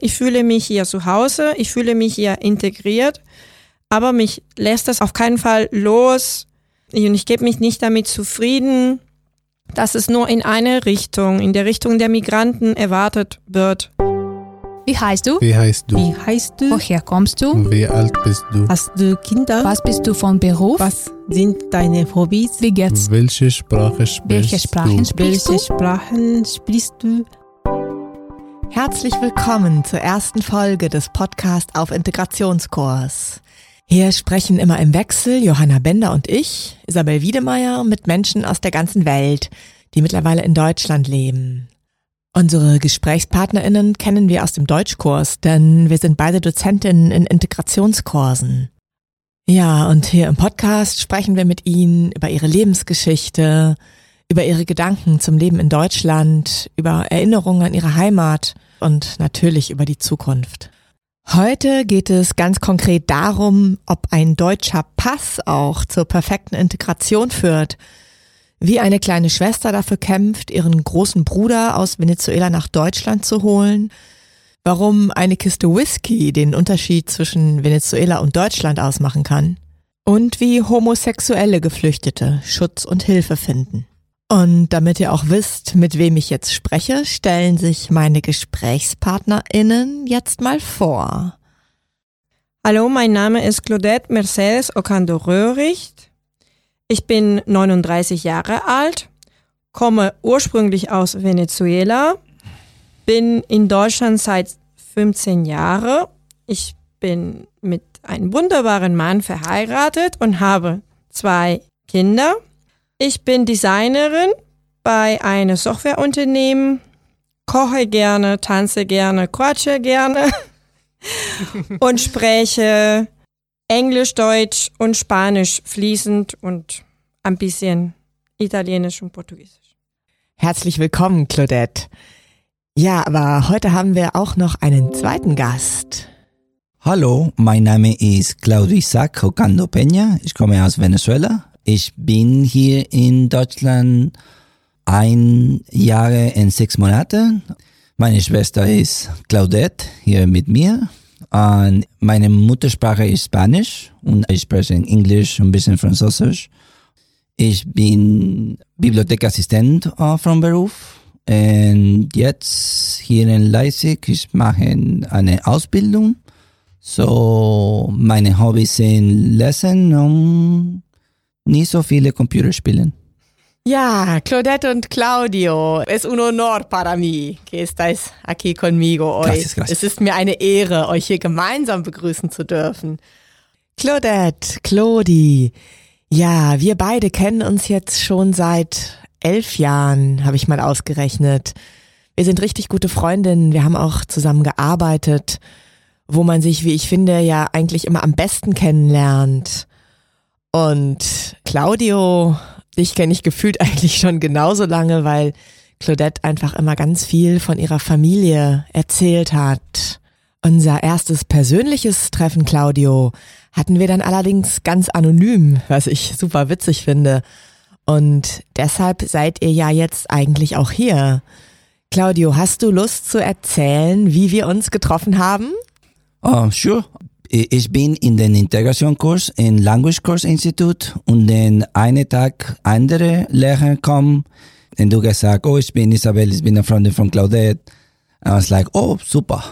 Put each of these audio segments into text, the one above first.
Ich fühle mich hier zu Hause, ich fühle mich hier integriert, aber mich lässt das auf keinen Fall los und ich gebe mich nicht damit zufrieden, dass es nur in eine Richtung, in der Richtung der Migranten erwartet wird. Wie heißt du? Wie heißt du? Wie heißt du? Woher kommst du? Wie alt bist du? Hast du Kinder? Was bist du von Beruf? Was sind deine Hobbys? Wie geht's? Welche Sprache sprichst Welche Sprachen du? sprichst Welche? Sprachen sprichst du? Herzlich willkommen zur ersten Folge des Podcasts auf Integrationskurs. Hier sprechen immer im Wechsel Johanna Bender und ich, Isabel Wiedemeyer, mit Menschen aus der ganzen Welt, die mittlerweile in Deutschland leben. Unsere GesprächspartnerInnen kennen wir aus dem Deutschkurs, denn wir sind beide Dozentinnen in Integrationskursen. Ja, und hier im Podcast sprechen wir mit ihnen über ihre Lebensgeschichte, über ihre Gedanken zum Leben in Deutschland, über Erinnerungen an ihre Heimat und natürlich über die Zukunft. Heute geht es ganz konkret darum, ob ein deutscher Pass auch zur perfekten Integration führt, wie eine kleine Schwester dafür kämpft, ihren großen Bruder aus Venezuela nach Deutschland zu holen, warum eine Kiste Whisky den Unterschied zwischen Venezuela und Deutschland ausmachen kann und wie homosexuelle Geflüchtete Schutz und Hilfe finden. Und damit ihr auch wisst, mit wem ich jetzt spreche, stellen sich meine GesprächspartnerInnen jetzt mal vor. Hallo, mein Name ist Claudette Mercedes Ocando Röhricht. Ich bin 39 Jahre alt, komme ursprünglich aus Venezuela, bin in Deutschland seit 15 Jahren. Ich bin mit einem wunderbaren Mann verheiratet und habe zwei Kinder. Ich bin Designerin bei einem Softwareunternehmen, koche gerne, tanze gerne, quatsche gerne und spreche Englisch, Deutsch und Spanisch fließend und ein bisschen Italienisch und Portugiesisch. Herzlich willkommen, Claudette. Ja, aber heute haben wir auch noch einen zweiten Gast. Hallo, mein Name ist Claudio Isaac Ocando Peña. Ich komme aus Venezuela. Ich bin hier in Deutschland ein Jahr und sechs Monate. Meine Schwester ist Claudette hier mit mir. Und meine Muttersprache ist Spanisch und ich spreche Englisch und ein bisschen Französisch. Ich bin Bibliothekassistent äh, vom Beruf und jetzt hier in Leipzig, ich mache eine Ausbildung. So, meine Hobbys sind Lesen und nicht so viele Computerspielen. Ja, Claudette und Claudio, es un honor para mí que estáis aquí conmigo hoy. Gracias, gracias. Es ist mir eine Ehre, euch hier gemeinsam begrüßen zu dürfen. Claudette, Claudi, ja, wir beide kennen uns jetzt schon seit elf Jahren, habe ich mal ausgerechnet. Wir sind richtig gute Freundinnen, wir haben auch zusammen gearbeitet, wo man sich, wie ich finde, ja eigentlich immer am besten kennenlernt. Und Claudio, dich kenne ich gefühlt eigentlich schon genauso lange, weil Claudette einfach immer ganz viel von ihrer Familie erzählt hat. Unser erstes persönliches Treffen, Claudio, hatten wir dann allerdings ganz anonym, was ich super witzig finde. Und deshalb seid ihr ja jetzt eigentlich auch hier. Claudio, hast du Lust zu erzählen, wie wir uns getroffen haben? Oh, sure. Ich bin in den Integrationskurs im Language Course Institut und dann einen Tag andere Lehrer kommen und du gesagt, oh, ich bin Isabel, ich bin eine Freundin von Claudette. I was like, oh, super.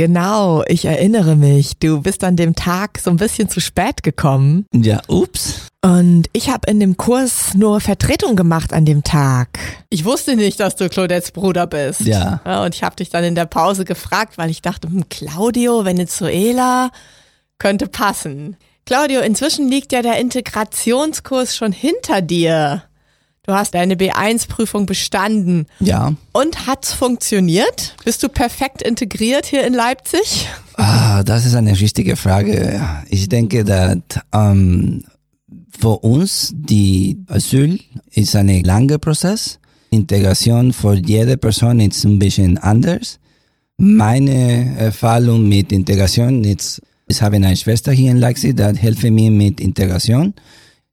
Genau, ich erinnere mich. Du bist an dem Tag so ein bisschen zu spät gekommen. Ja, ups. Und ich habe in dem Kurs nur Vertretung gemacht an dem Tag. Ich wusste nicht, dass du Claudettes Bruder bist. Ja. Ja, und ich habe dich dann in der Pause gefragt, weil ich dachte, hm, Claudio, Venezuela, könnte passen. Claudio, inzwischen liegt ja der Integrationskurs schon hinter dir. Du hast deine B1-Prüfung bestanden. Ja. Und hat's funktioniert? Bist du perfekt integriert hier in Leipzig? Ah, das ist eine richtige Frage. Ich denke, dass ähm, für uns die Asyl ist ein langer Prozess. Integration für jede Person ist ein bisschen anders. Meine Erfahrung mit Integration ist, ich habe eine Schwester hier in Leipzig, die hilft mir mit Integration.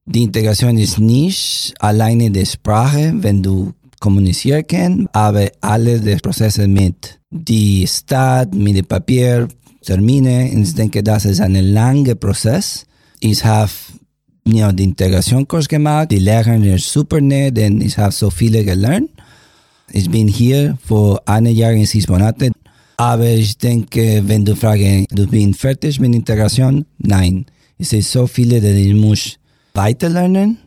Die Integration ist nicht alleine die Sprache, wenn du kommunizieren kann, aber alle die Prozesse mit die Stadt, mit dem Papier, Termine, und ich denke, das ist ein langer Prozess. Ich habe ja, den Integrationskurs gemacht, die Lehrerin ist super nett und ich habe so viele gelernt. Ich bin hier vor einem Jahr in sechs Monaten, aber ich denke, wenn du fragst, du bist fertig mit Integration? Nein. Es ist so viele, dass ich muss weiterlernen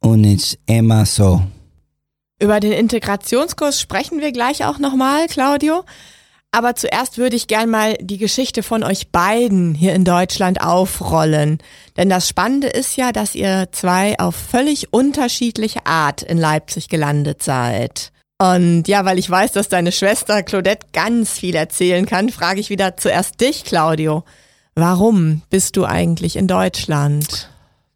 und ist immer so. Über den Integrationskurs sprechen wir gleich auch nochmal, Claudio. Aber zuerst würde ich gern mal die Geschichte von euch beiden hier in Deutschland aufrollen. Denn das Spannende ist ja, dass ihr zwei auf völlig unterschiedliche Art in Leipzig gelandet seid. Und ja, weil ich weiß, dass deine Schwester Claudette ganz viel erzählen kann, frage ich wieder zuerst dich, Claudio. Warum bist du eigentlich in Deutschland?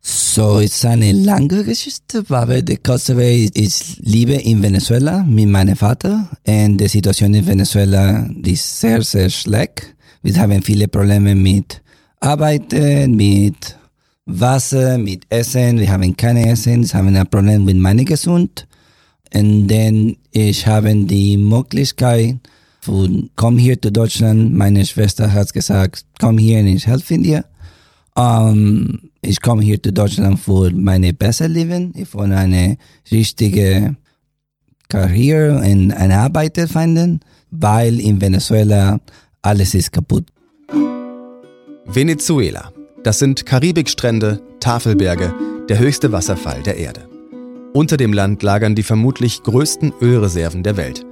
So, ist eine lange Geschichte, aber die Weg ist Liebe in Venezuela mit meinem Vater. Und die Situation in Venezuela ist sehr, sehr schlecht. Wir haben viele Probleme mit Arbeiten, mit Wasser, mit Essen. Wir haben keine Essen. Wir haben ein Problem mit meiner Gesundheit. Und dann ich habe die Möglichkeit von komm hier zu Deutschland. Meine Schwester hat gesagt, komm hier und ich helfe dir. Um, ich komme hier zu Deutschland für meine besser Leben. Ich will eine richtige Karriere und eine Arbeit finden, weil in Venezuela alles ist kaputt. Venezuela. Das sind Karibikstrände, Tafelberge, der höchste Wasserfall der Erde. Unter dem Land lagern die vermutlich größten Ölreserven der Welt.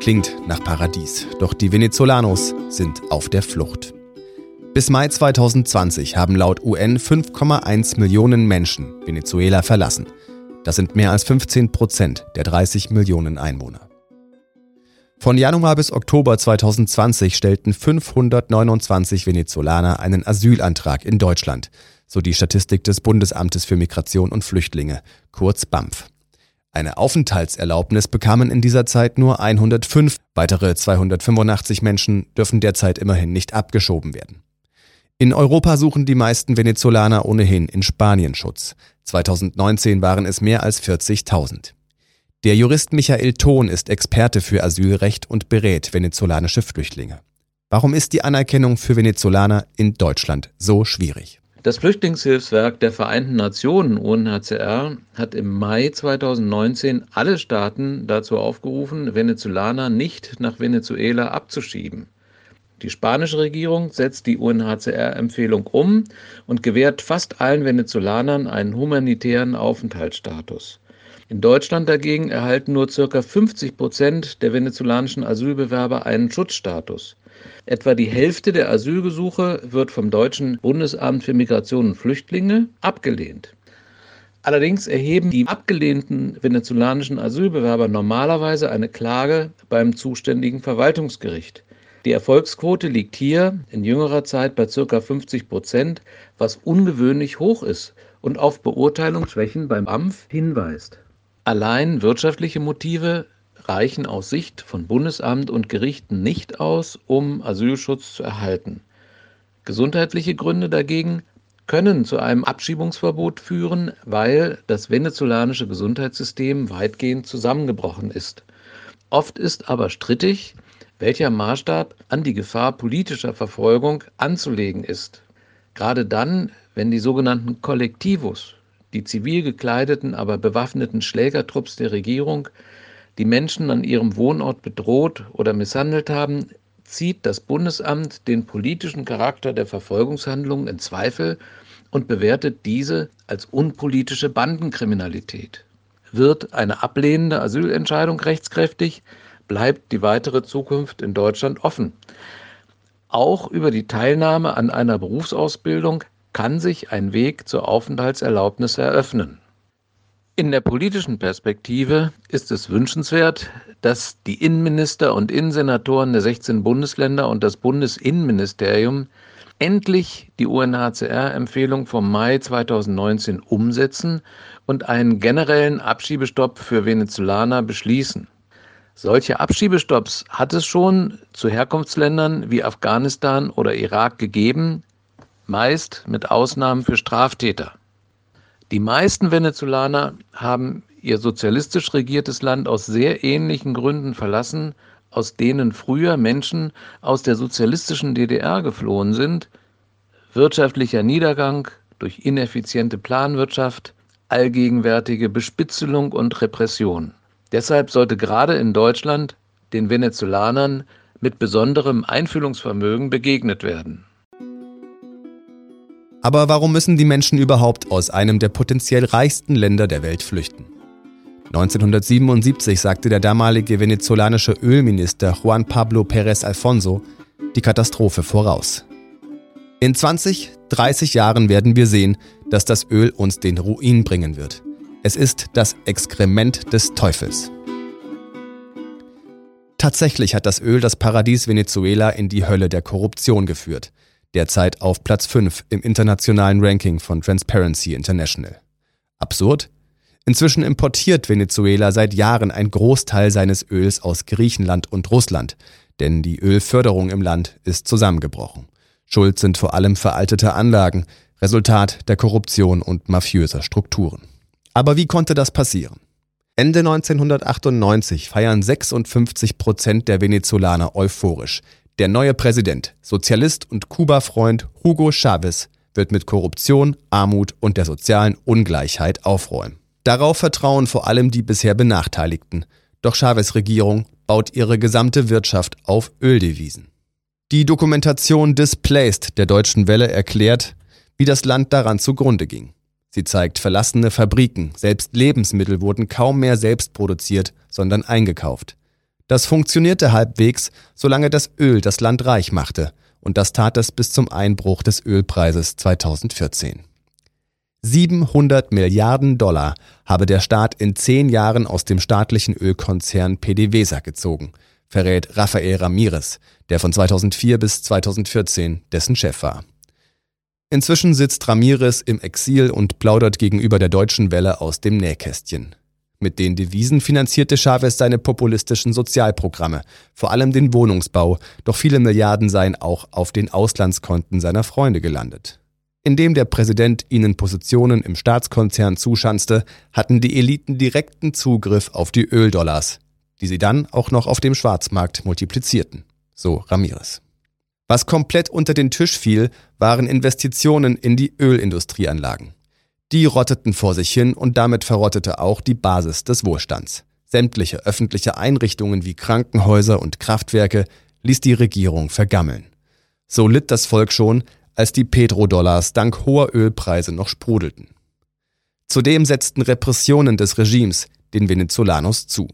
Klingt nach Paradies, doch die Venezolanos sind auf der Flucht. Bis Mai 2020 haben laut UN 5,1 Millionen Menschen Venezuela verlassen. Das sind mehr als 15 Prozent der 30 Millionen Einwohner. Von Januar bis Oktober 2020 stellten 529 Venezolaner einen Asylantrag in Deutschland, so die Statistik des Bundesamtes für Migration und Flüchtlinge, kurz BAMF. Eine Aufenthaltserlaubnis bekamen in dieser Zeit nur 105, weitere 285 Menschen dürfen derzeit immerhin nicht abgeschoben werden. In Europa suchen die meisten Venezolaner ohnehin in Spanien Schutz. 2019 waren es mehr als 40.000. Der Jurist Michael Thon ist Experte für Asylrecht und berät venezolanische Flüchtlinge. Warum ist die Anerkennung für Venezolaner in Deutschland so schwierig? Das Flüchtlingshilfswerk der Vereinten Nationen UNHCR hat im Mai 2019 alle Staaten dazu aufgerufen, Venezolaner nicht nach Venezuela abzuschieben. Die spanische Regierung setzt die UNHCR-Empfehlung um und gewährt fast allen Venezolanern einen humanitären Aufenthaltsstatus. In Deutschland dagegen erhalten nur ca. 50 Prozent der venezolanischen Asylbewerber einen Schutzstatus. Etwa die Hälfte der Asylgesuche wird vom deutschen Bundesamt für Migration und Flüchtlinge abgelehnt. Allerdings erheben die abgelehnten venezolanischen Asylbewerber normalerweise eine Klage beim zuständigen Verwaltungsgericht. Die Erfolgsquote liegt hier in jüngerer Zeit bei ca. 50 Prozent, was ungewöhnlich hoch ist und auf Beurteilungsschwächen beim AMF hinweist. Allein wirtschaftliche Motive reichen aus Sicht von Bundesamt und Gerichten nicht aus, um Asylschutz zu erhalten. Gesundheitliche Gründe dagegen können zu einem Abschiebungsverbot führen, weil das venezolanische Gesundheitssystem weitgehend zusammengebrochen ist. Oft ist aber strittig, welcher Maßstab an die Gefahr politischer Verfolgung anzulegen ist. Gerade dann, wenn die sogenannten Kollektivos, die zivil gekleideten, aber bewaffneten Schlägertrupps der Regierung die Menschen an ihrem Wohnort bedroht oder misshandelt haben, zieht das Bundesamt den politischen Charakter der Verfolgungshandlungen in Zweifel und bewertet diese als unpolitische Bandenkriminalität. Wird eine ablehnende Asylentscheidung rechtskräftig, bleibt die weitere Zukunft in Deutschland offen. Auch über die Teilnahme an einer Berufsausbildung kann sich ein Weg zur Aufenthaltserlaubnis eröffnen. In der politischen Perspektive ist es wünschenswert, dass die Innenminister und Innensenatoren der 16 Bundesländer und das Bundesinnenministerium endlich die UNHCR-Empfehlung vom Mai 2019 umsetzen und einen generellen Abschiebestopp für Venezolaner beschließen. Solche Abschiebestopps hat es schon zu Herkunftsländern wie Afghanistan oder Irak gegeben, meist mit Ausnahmen für Straftäter. Die meisten Venezolaner haben ihr sozialistisch regiertes Land aus sehr ähnlichen Gründen verlassen, aus denen früher Menschen aus der sozialistischen DDR geflohen sind, wirtschaftlicher Niedergang durch ineffiziente Planwirtschaft, allgegenwärtige Bespitzelung und Repression. Deshalb sollte gerade in Deutschland den Venezolanern mit besonderem Einfühlungsvermögen begegnet werden. Aber warum müssen die Menschen überhaupt aus einem der potenziell reichsten Länder der Welt flüchten? 1977 sagte der damalige venezolanische Ölminister Juan Pablo Pérez Alfonso die Katastrophe voraus. In 20, 30 Jahren werden wir sehen, dass das Öl uns den Ruin bringen wird. Es ist das Exkrement des Teufels. Tatsächlich hat das Öl das Paradies Venezuela in die Hölle der Korruption geführt, derzeit auf Platz 5 im internationalen Ranking von Transparency International. Absurd? Inzwischen importiert Venezuela seit Jahren ein Großteil seines Öls aus Griechenland und Russland, denn die Ölförderung im Land ist zusammengebrochen. Schuld sind vor allem veraltete Anlagen, Resultat der Korruption und mafiöser Strukturen. Aber wie konnte das passieren? Ende 1998 feiern 56 Prozent der Venezolaner euphorisch. Der neue Präsident, Sozialist und Kuba-Freund Hugo Chavez wird mit Korruption, Armut und der sozialen Ungleichheit aufräumen. Darauf vertrauen vor allem die bisher Benachteiligten. Doch Chavez Regierung baut ihre gesamte Wirtschaft auf Öldevisen. Die Dokumentation Displaced der Deutschen Welle erklärt, wie das Land daran zugrunde ging. Sie zeigt verlassene Fabriken, selbst Lebensmittel wurden kaum mehr selbst produziert, sondern eingekauft. Das funktionierte halbwegs, solange das Öl das Land reich machte, und das tat es bis zum Einbruch des Ölpreises 2014. 700 Milliarden Dollar habe der Staat in zehn Jahren aus dem staatlichen Ölkonzern PDVSA gezogen, verrät Rafael Ramirez, der von 2004 bis 2014 dessen Chef war. Inzwischen sitzt Ramirez im Exil und plaudert gegenüber der deutschen Welle aus dem Nähkästchen. Mit den Devisen finanzierte Chavez seine populistischen Sozialprogramme, vor allem den Wohnungsbau, doch viele Milliarden seien auch auf den Auslandskonten seiner Freunde gelandet. Indem der Präsident ihnen Positionen im Staatskonzern zuschanzte, hatten die Eliten direkten Zugriff auf die Öldollars, die sie dann auch noch auf dem Schwarzmarkt multiplizierten, so Ramirez. Was komplett unter den Tisch fiel, waren Investitionen in die Ölindustrieanlagen. Die rotteten vor sich hin und damit verrottete auch die Basis des Wohlstands. Sämtliche öffentliche Einrichtungen wie Krankenhäuser und Kraftwerke ließ die Regierung vergammeln. So litt das Volk schon, als die Petrodollars dank hoher Ölpreise noch sprudelten. Zudem setzten Repressionen des Regimes den Venezolanos zu.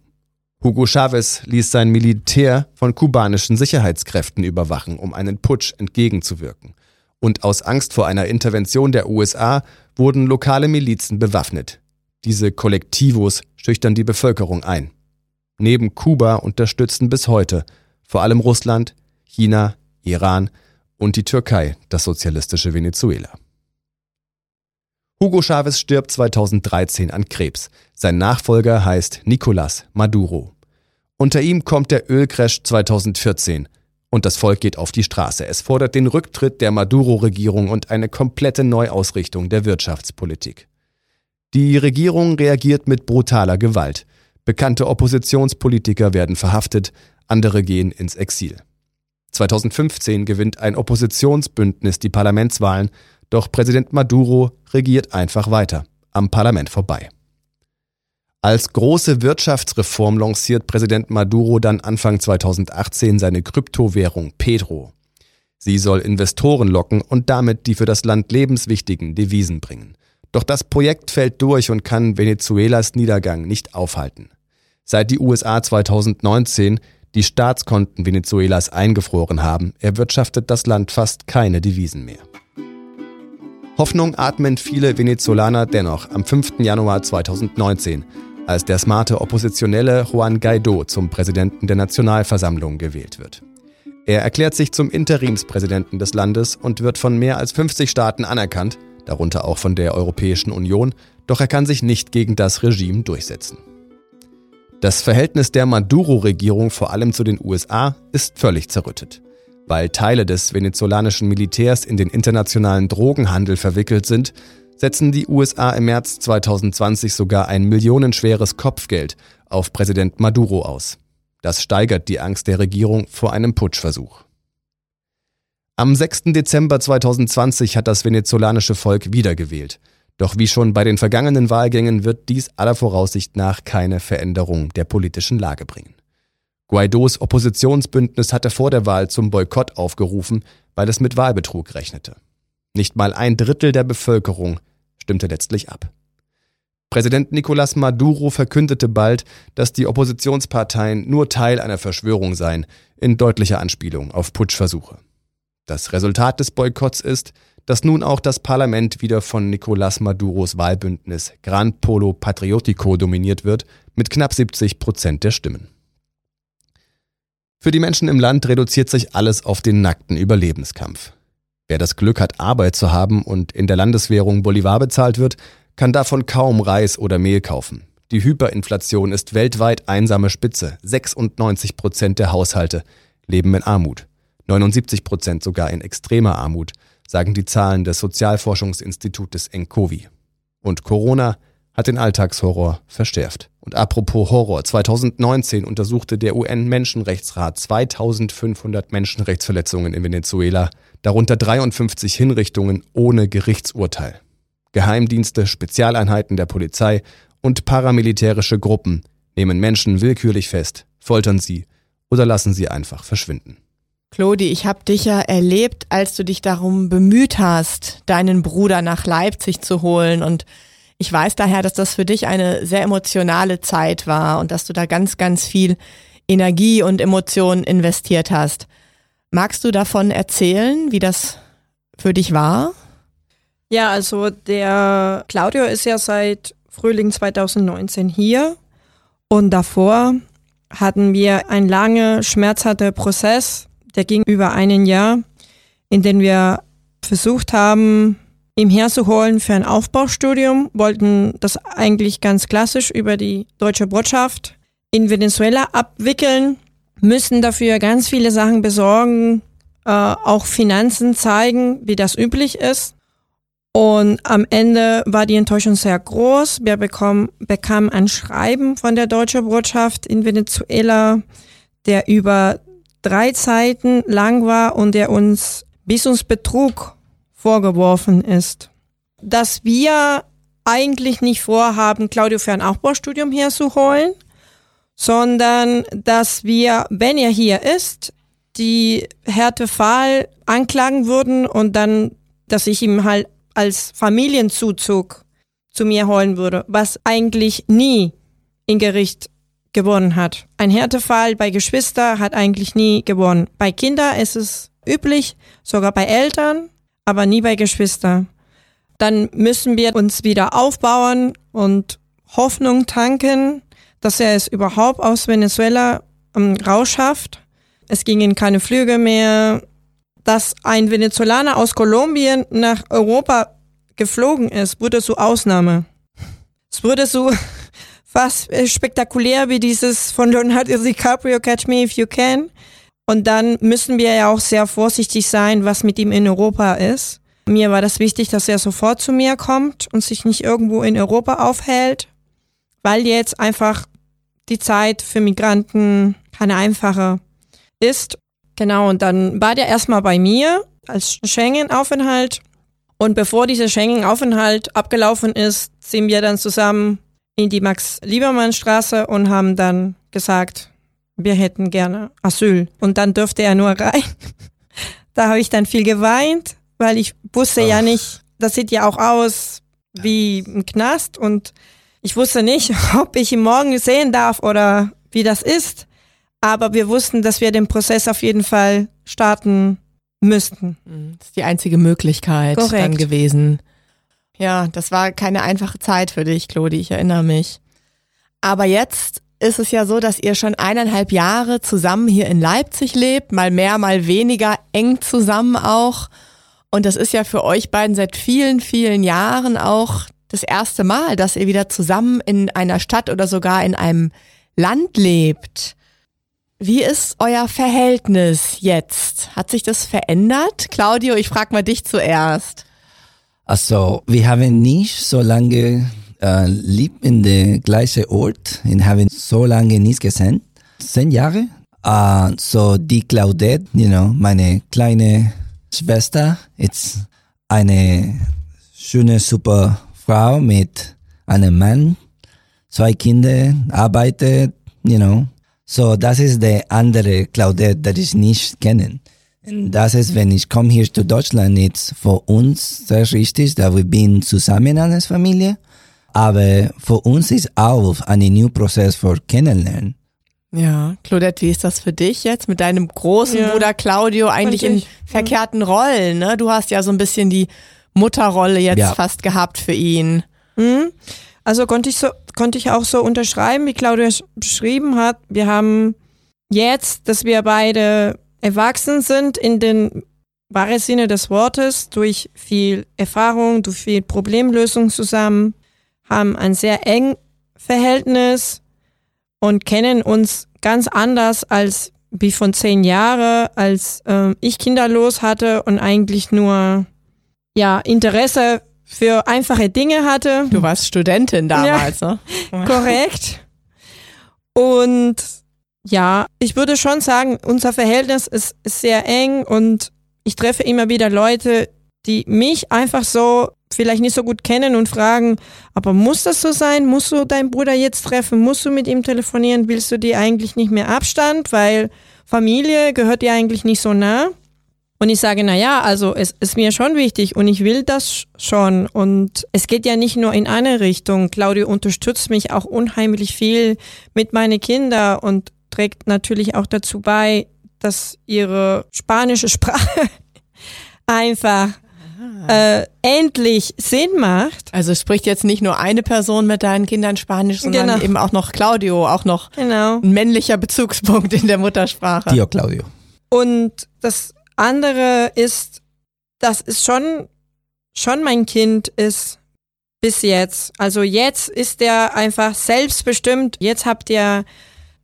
Hugo Chavez ließ sein Militär von kubanischen Sicherheitskräften überwachen, um einen Putsch entgegenzuwirken. Und aus Angst vor einer Intervention der USA wurden lokale Milizen bewaffnet. Diese Kollektivos schüchtern die Bevölkerung ein. Neben Kuba unterstützen bis heute vor allem Russland, China, Iran und die Türkei das sozialistische Venezuela. Hugo Chavez stirbt 2013 an Krebs. Sein Nachfolger heißt Nicolás Maduro. Unter ihm kommt der Ölcrash 2014 und das Volk geht auf die Straße. Es fordert den Rücktritt der Maduro-Regierung und eine komplette Neuausrichtung der Wirtschaftspolitik. Die Regierung reagiert mit brutaler Gewalt. Bekannte Oppositionspolitiker werden verhaftet, andere gehen ins Exil. 2015 gewinnt ein Oppositionsbündnis die Parlamentswahlen doch Präsident Maduro regiert einfach weiter, am Parlament vorbei. Als große Wirtschaftsreform lanciert Präsident Maduro dann Anfang 2018 seine Kryptowährung Petro. Sie soll Investoren locken und damit die für das Land lebenswichtigen Devisen bringen. Doch das Projekt fällt durch und kann Venezuelas Niedergang nicht aufhalten. Seit die USA 2019 die Staatskonten Venezuelas eingefroren haben, erwirtschaftet das Land fast keine Devisen mehr. Hoffnung atmen viele Venezolaner dennoch am 5. Januar 2019, als der smarte Oppositionelle Juan Guaido zum Präsidenten der Nationalversammlung gewählt wird. Er erklärt sich zum Interimspräsidenten des Landes und wird von mehr als 50 Staaten anerkannt, darunter auch von der Europäischen Union, doch er kann sich nicht gegen das Regime durchsetzen. Das Verhältnis der Maduro-Regierung vor allem zu den USA ist völlig zerrüttet. Weil Teile des venezolanischen Militärs in den internationalen Drogenhandel verwickelt sind, setzen die USA im März 2020 sogar ein millionenschweres Kopfgeld auf Präsident Maduro aus. Das steigert die Angst der Regierung vor einem Putschversuch. Am 6. Dezember 2020 hat das venezolanische Volk wiedergewählt. Doch wie schon bei den vergangenen Wahlgängen wird dies aller Voraussicht nach keine Veränderung der politischen Lage bringen. Guaidos Oppositionsbündnis hatte vor der Wahl zum Boykott aufgerufen, weil es mit Wahlbetrug rechnete. Nicht mal ein Drittel der Bevölkerung stimmte letztlich ab. Präsident Nicolás Maduro verkündete bald, dass die Oppositionsparteien nur Teil einer Verschwörung seien, in deutlicher Anspielung auf Putschversuche. Das Resultat des Boykotts ist, dass nun auch das Parlament wieder von Nicolás Maduros Wahlbündnis Gran Polo Patriotico dominiert wird, mit knapp 70 Prozent der Stimmen. Für die Menschen im Land reduziert sich alles auf den nackten Überlebenskampf. Wer das Glück hat, Arbeit zu haben und in der Landeswährung Bolivar bezahlt wird, kann davon kaum Reis oder Mehl kaufen. Die Hyperinflation ist weltweit einsame Spitze. 96 Prozent der Haushalte leben in Armut. 79 Prozent sogar in extremer Armut, sagen die Zahlen des Sozialforschungsinstitutes Encovi. Und Corona hat den Alltagshorror verstärkt. Und apropos Horror, 2019 untersuchte der UN-Menschenrechtsrat 2500 Menschenrechtsverletzungen in Venezuela, darunter 53 Hinrichtungen ohne Gerichtsurteil. Geheimdienste, Spezialeinheiten der Polizei und paramilitärische Gruppen nehmen Menschen willkürlich fest, foltern sie oder lassen sie einfach verschwinden. Claudi, ich habe dich ja erlebt, als du dich darum bemüht hast, deinen Bruder nach Leipzig zu holen. Und ich weiß daher, dass das für dich eine sehr emotionale Zeit war und dass du da ganz, ganz viel Energie und Emotionen investiert hast. Magst du davon erzählen, wie das für dich war? Ja, also der Claudio ist ja seit Frühling 2019 hier und davor hatten wir einen lange schmerzhaften Prozess der ging über einen Jahr, in dem wir versucht haben, ihm herzuholen für ein Aufbaustudium, wollten das eigentlich ganz klassisch über die deutsche Botschaft in Venezuela abwickeln, müssen dafür ganz viele Sachen besorgen, äh, auch Finanzen zeigen, wie das üblich ist. Und am Ende war die Enttäuschung sehr groß. Wir bekommen, bekamen ein Schreiben von der deutschen Botschaft in Venezuela, der über drei Zeiten lang war und der uns bis uns Betrug vorgeworfen ist. Dass wir eigentlich nicht vorhaben, Claudio für ein Aufbaustudium herzuholen, sondern dass wir, wenn er hier ist, die Härtefall anklagen würden und dann, dass ich ihm halt als Familienzuzug zu mir holen würde, was eigentlich nie in Gericht gewonnen hat. Ein Härtefall bei Geschwister hat eigentlich nie gewonnen. Bei Kindern ist es üblich, sogar bei Eltern, aber nie bei Geschwister. Dann müssen wir uns wieder aufbauen und Hoffnung tanken, dass er es überhaupt aus Venezuela ähm, rausschafft. Es gingen keine Flüge mehr. Dass ein Venezolaner aus Kolumbien nach Europa geflogen ist, wurde so Ausnahme. Es wurde so äh, spektakulär wie dieses von Leonardo DiCaprio Catch Me If You Can. Und dann müssen wir ja auch sehr vorsichtig sein, was mit ihm in Europa ist. Mir war das wichtig, dass er sofort zu mir kommt und sich nicht irgendwo in Europa aufhält, weil jetzt einfach die Zeit für Migranten keine einfache ist. Genau, und dann war der erstmal bei mir als Schengen-Aufenthalt. Und bevor dieser Schengen-Aufenthalt abgelaufen ist, sind wir dann zusammen in die Max-Liebermann-Straße und haben dann gesagt, wir hätten gerne Asyl. Und dann dürfte er nur rein. da habe ich dann viel geweint, weil ich wusste Ach. ja nicht, das sieht ja auch aus wie ein Knast und ich wusste nicht, ob ich ihn morgen sehen darf oder wie das ist. Aber wir wussten, dass wir den Prozess auf jeden Fall starten müssten. Das ist die einzige Möglichkeit Korrekt. dann gewesen. Ja, das war keine einfache Zeit für dich, Claudi, ich erinnere mich. Aber jetzt ist es ja so, dass ihr schon eineinhalb Jahre zusammen hier in Leipzig lebt, mal mehr, mal weniger, eng zusammen auch. Und das ist ja für euch beiden seit vielen, vielen Jahren auch das erste Mal, dass ihr wieder zusammen in einer Stadt oder sogar in einem Land lebt. Wie ist euer Verhältnis jetzt? Hat sich das verändert? Claudio, ich frage mal dich zuerst. Also, wir haben nicht so lange äh, lieb in der gleichen Ort und haben so lange nicht gesehen. Zehn Jahre. Uh, so die Claudette, you know, meine kleine Schwester, ist eine schöne, super Frau mit einem Mann, zwei Kinder, arbeitet, you know. So, das ist der andere Claudette, das ich nicht kenne. Und das ist, wenn ich komme hier zu Deutschland, jetzt für uns sehr richtig, da wir sind zusammen als Familie. Aber für uns ist auch ein neuer Prozess für Kennenlernen. Ja, Claudette, wie ist das für dich jetzt mit deinem großen Ja. Bruder Claudio eigentlich in verkehrten Rollen? Ne? Du hast ja so ein bisschen die Mutterrolle jetzt Ja. fast gehabt für ihn. Mhm. Also konnte ich so, konnte ich auch so unterschreiben, wie Claudia sch- beschrieben hat. Wir haben jetzt, dass wir beide erwachsen sind in den wahren Sinne des Wortes, durch viel Erfahrung, durch viel Problemlösung zusammen, haben ein sehr eng Verhältnis und kennen uns ganz anders als wie von zehn Jahren, als ähm, ich kinderlos hatte und eigentlich nur ja Interesse für einfache Dinge hatte. Du warst Studentin damals, ne? Korrekt. Und ja, ich würde schon sagen, unser Verhältnis ist, ist sehr eng und ich treffe immer wieder Leute, die mich einfach so vielleicht nicht so gut kennen und fragen, aber muss das so sein? Musst du deinen Bruder jetzt treffen? Musst du mit ihm telefonieren? Willst du dir eigentlich nicht mehr Abstand? Weil Familie gehört dir eigentlich nicht so nah. Und ich sage, na ja, also es ist mir schon wichtig und ich will das schon. Und es geht ja nicht nur in eine Richtung. Claudio unterstützt mich auch unheimlich viel mit meinen Kindern und trägt natürlich auch dazu bei, dass ihre spanische Sprache einfach äh, endlich Sinn macht. Also spricht jetzt nicht nur eine Person mit deinen Kindern Spanisch, sondern Genau. eben auch noch Claudio, auch noch Genau. ein männlicher Bezugspunkt in der Muttersprache. Tio Claudio. Und das andere ist, dass es schon, schon mein Kind ist bis jetzt. Also jetzt ist er einfach selbstbestimmt. Jetzt habt ihr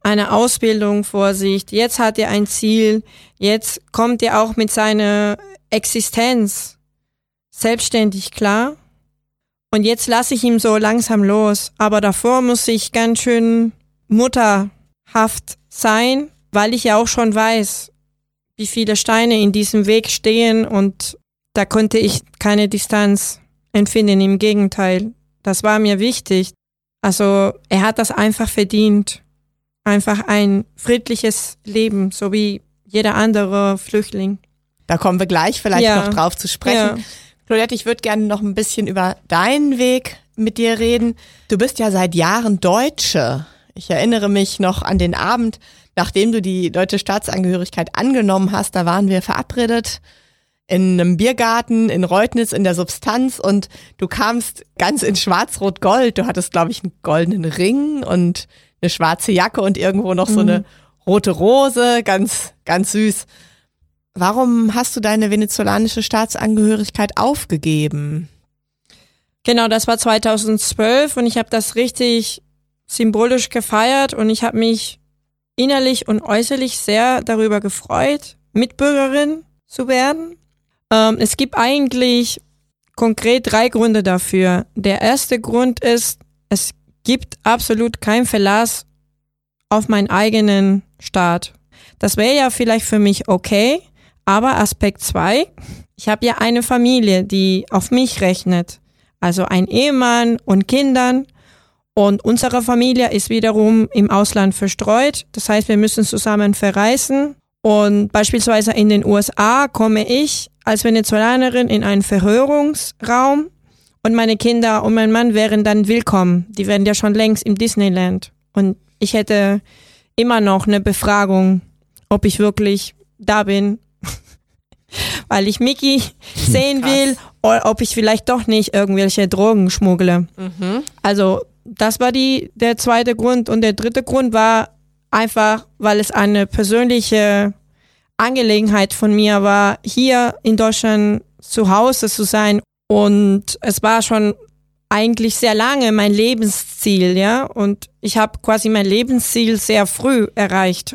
eine Ausbildung vor sich. Jetzt hat er ein Ziel. Jetzt kommt er auch mit seiner Existenz selbstständig klar. Und jetzt lasse ich ihm so langsam los. Aber davor muss ich ganz schön mutterhaft sein, weil ich ja auch schon weiß, wie viele Steine in diesem Weg stehen und da konnte ich keine Distanz empfinden. Im Gegenteil, das war mir wichtig. Also er hat das einfach verdient. Einfach ein friedliches Leben, so wie jeder andere Flüchtling. Da kommen wir gleich vielleicht Ja. noch drauf zu sprechen. Ja. Claudette, ich würde gerne noch ein bisschen über deinen Weg mit dir reden. Du bist ja seit Jahren Deutsche. Ich erinnere mich noch an den Abend, nachdem du die deutsche Staatsangehörigkeit angenommen hast. Da waren wir verabredet in einem Biergarten in Reutnitz in der Substanz und du kamst ganz in schwarz-rot-gold. Du hattest, glaube ich, einen goldenen Ring und eine schwarze Jacke und irgendwo noch so eine rote Rose. Ganz, ganz süß. Warum hast du deine venezolanische Staatsangehörigkeit aufgegeben? Genau, das war 2012 und ich habe das richtig symbolisch gefeiert und ich habe mich innerlich und äußerlich sehr darüber gefreut, Mitbürgerin zu werden. Ähm, es gibt eigentlich konkret drei Gründe dafür. Der erste Grund ist, es gibt absolut keinen Verlass auf meinen eigenen Staat. Das wäre ja vielleicht für mich okay, aber Aspekt zwei: ich habe ja eine Familie, die auf mich rechnet. Also ein Ehemann und Kindern. Und unsere Familie ist wiederum im Ausland verstreut. Das heißt, wir müssen zusammen verreisen. Und beispielsweise in den USA komme ich als Venezolanerin in einen Verhörungsraum und meine Kinder und mein Mann wären dann willkommen. Die wären ja schon längst im Disneyland. Und ich hätte immer noch eine Befragung, ob ich wirklich da bin, weil ich Mickey sehen will oder ob ich vielleicht doch nicht irgendwelche Drogen schmuggle. Also das war die, der zweite Grund. Und der dritte Grund war einfach, weil es eine persönliche Angelegenheit von mir war, hier in Deutschland zu Hause zu sein. Und es war schon eigentlich sehr lange mein Lebensziel, ja. Und ich habe quasi mein Lebensziel sehr früh erreicht.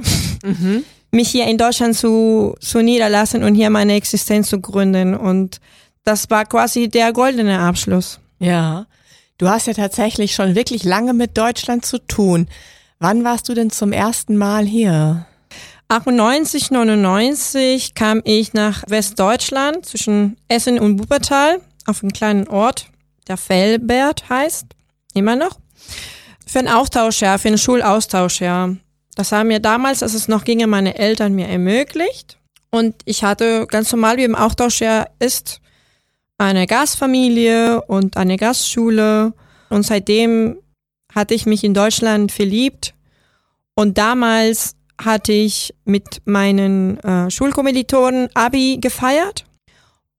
Mich hier in Deutschland zu, zu niederlassen und hier meine Existenz zu gründen. Und das war quasi der goldene Abschluss. Ja. Du hast ja tatsächlich schon wirklich lange mit Deutschland zu tun. Wann warst du denn zum ersten Mal hier? 98, 99 kam ich nach Westdeutschland zwischen Essen und Wuppertal auf einen kleinen Ort, der Fellbert heißt, immer noch, für einen Austausch, ja, für einen Schulaustausch, ja. Das haben mir damals, als es noch ginge, meine Eltern mir ermöglicht. Und ich hatte ganz normal, wie im Austausch ja ist, eine Gastfamilie und eine Gastschule. Und seitdem hatte ich mich in Deutschland verliebt. Und damals hatte ich mit meinen äh, Schulkommilitonen Abi gefeiert.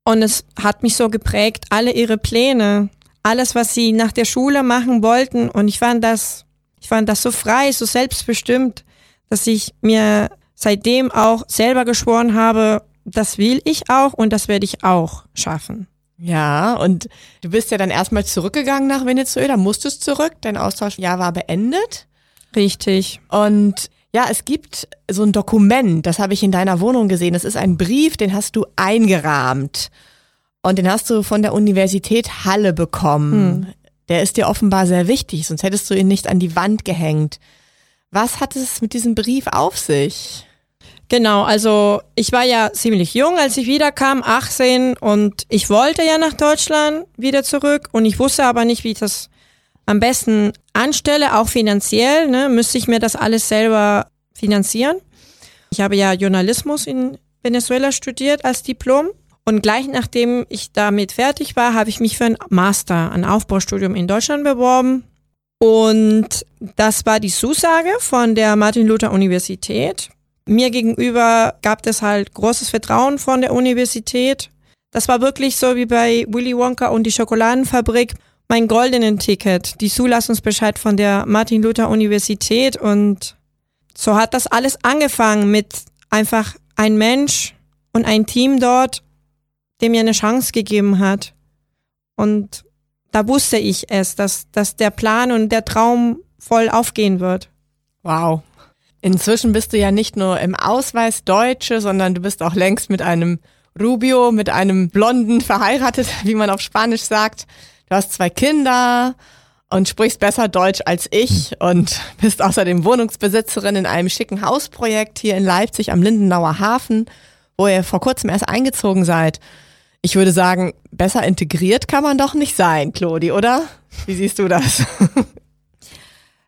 Und es hat mich so geprägt, alle ihre Pläne, alles, was sie nach der Schule machen wollten. Und ich fand das, ich fand das so frei, so selbstbestimmt, dass ich mir seitdem auch selber geschworen habe, das will ich auch und das werde ich auch schaffen. Ja, und du bist ja dann erstmal zurückgegangen nach Venezuela, musstest zurück, dein Austauschjahr war beendet. Richtig. Und ja, es gibt so ein Dokument, das habe ich in deiner Wohnung gesehen. Das ist ein Brief, den hast du eingerahmt. Und den hast du von der Universität Halle bekommen. Hm. Der ist dir offenbar sehr wichtig, sonst hättest du ihn nicht an die Wand gehängt. Was hat es mit diesem Brief auf sich? Genau, also ich war ja ziemlich jung, als ich wiederkam, 18 und ich wollte ja nach Deutschland wieder zurück und ich wusste aber nicht, wie ich das am besten anstelle, auch finanziell, ne, müsste ich mir das alles selber finanzieren. Ich habe ja Journalismus in Venezuela studiert als Diplom und gleich nachdem ich damit fertig war, habe ich mich für ein Master, ein Aufbaustudium in Deutschland beworben und das war die Zusage von der Martin Luther Universität. Mir gegenüber gab es halt großes Vertrauen von der Universität. Das war wirklich so wie bei Willy Wonka und die Schokoladenfabrik mein goldenen Ticket, die Zulassungsbescheid von der Martin Luther Universität und so hat das alles angefangen mit einfach ein Mensch und ein Team dort, der mir eine Chance gegeben hat. Und da wusste ich es, dass, dass der Plan und der Traum voll aufgehen wird. Wow. Inzwischen bist du ja nicht nur im Ausweis Deutsche, sondern du bist auch längst mit einem Rubio, mit einem Blonden verheiratet, wie man auf Spanisch sagt. Du hast zwei Kinder und sprichst besser Deutsch als ich und bist außerdem Wohnungsbesitzerin in einem schicken Hausprojekt hier in Leipzig am Lindenauer Hafen, wo ihr vor kurzem erst eingezogen seid. Ich würde sagen, besser integriert kann man doch nicht sein, Claudi, oder? Wie siehst du das?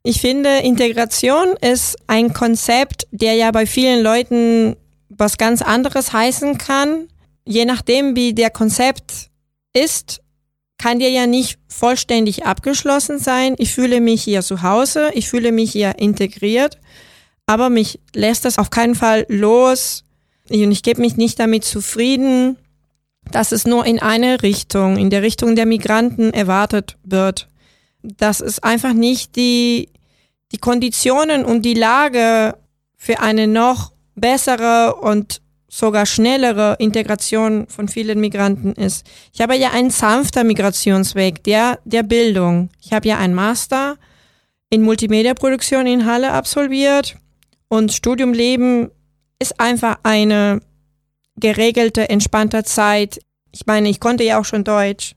Ich finde, Integration ist ein Konzept, der ja bei vielen Leuten was ganz anderes heißen kann. Je nachdem, wie der Konzept ist, kann dir ja nicht vollständig abgeschlossen sein. Ich fühle mich hier zu Hause, ich fühle mich hier integriert, aber mich lässt das auf keinen Fall los und ich gebe mich nicht damit zufrieden, dass es nur in eine Richtung, in der Richtung der Migranten erwartet wird. Das ist einfach nicht die, die Konditionen und die Lage für eine noch bessere und sogar schnellere Integration von vielen Migranten ist. Ich habe ja einen sanfter Migrationsweg, der der Bildung. Ich habe ja einen Master in Multimedia-Produktion in Halle absolviert und Studiumleben ist einfach eine geregelte, entspannte Zeit. Ich meine, ich konnte ja auch schon Deutsch.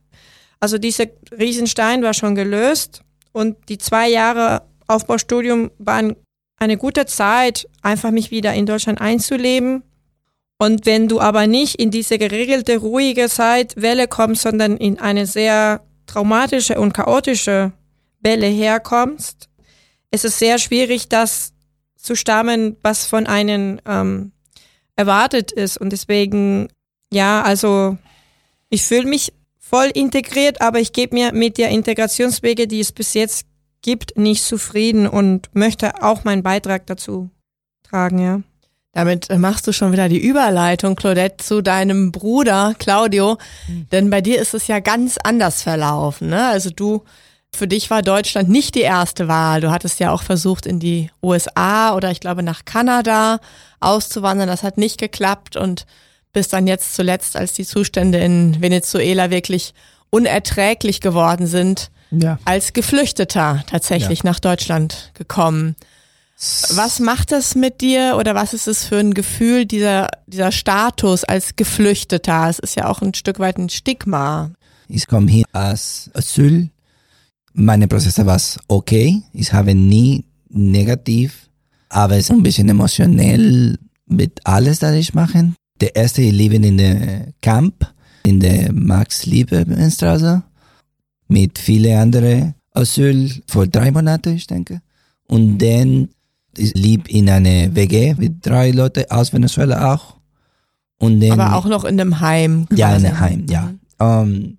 Also dieser Riesenstein war schon gelöst und die zwei Jahre Aufbaustudium waren eine gute Zeit, einfach mich wieder in Deutschland einzuleben und wenn du aber nicht in diese geregelte, ruhige Zeitwelle kommst, sondern in eine sehr traumatische und chaotische Welle herkommst, ist es sehr schwierig, das zu stammen, was von einem ähm, erwartet ist. Und deswegen, ja, also ich fühle mich voll integriert, aber ich gebe mir mit der Integrationswege, die es bis jetzt gibt, nicht zufrieden und möchte auch meinen Beitrag dazu tragen, ja. Damit machst du schon wieder die Überleitung, Claudette, zu deinem Bruder Claudio. Mhm. Denn bei dir ist es ja ganz anders verlaufen. Ne? Also du, für dich war Deutschland nicht die erste Wahl. Du hattest ja auch versucht, in die USA oder ich glaube nach Kanada auszuwandern. Das hat nicht geklappt und bist dann jetzt zuletzt, als die Zustände in Venezuela wirklich unerträglich geworden sind, ja. als Geflüchteter tatsächlich ja. nach Deutschland gekommen. Was macht das mit dir oder was ist es für ein Gefühl, dieser, dieser Status als Geflüchteter? Es ist ja auch ein Stück weit ein Stigma. Ich komme hier als Asyl. Meine Prozesse war okay. Ich habe nie negativ, aber es ist ein bisschen emotionell mit alles, das ich mache. Der erste, ich lebe in der Camp, in der Max-Liebe-Straße, mit vielen anderen Asyl vor drei Monaten, ich denke. Und dann ich lebe in einer WG mit drei Leuten aus Venezuela auch. Und dann, Aber auch noch in einem Heim. ja, in quasi. einem Heim, ja. Mhm. Ähm,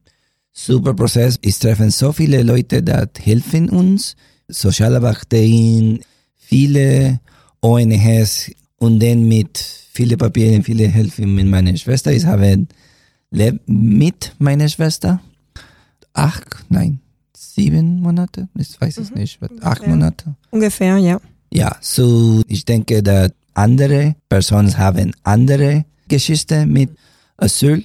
super Prozess. Es treffen so viele Leute, die helfen uns. Sozialarbeiterin, viele ONGs und dann mit vielen Papieren, viele helfen mit meiner Schwester. Ich habe lebt mit meiner Schwester acht, nein, sieben Monate, ich weiß es Mhm, nicht, acht ungefähr. Monate. Ungefähr, ja. Ja, so ich denke, dass andere Personen haben andere Geschichten mit Asyl.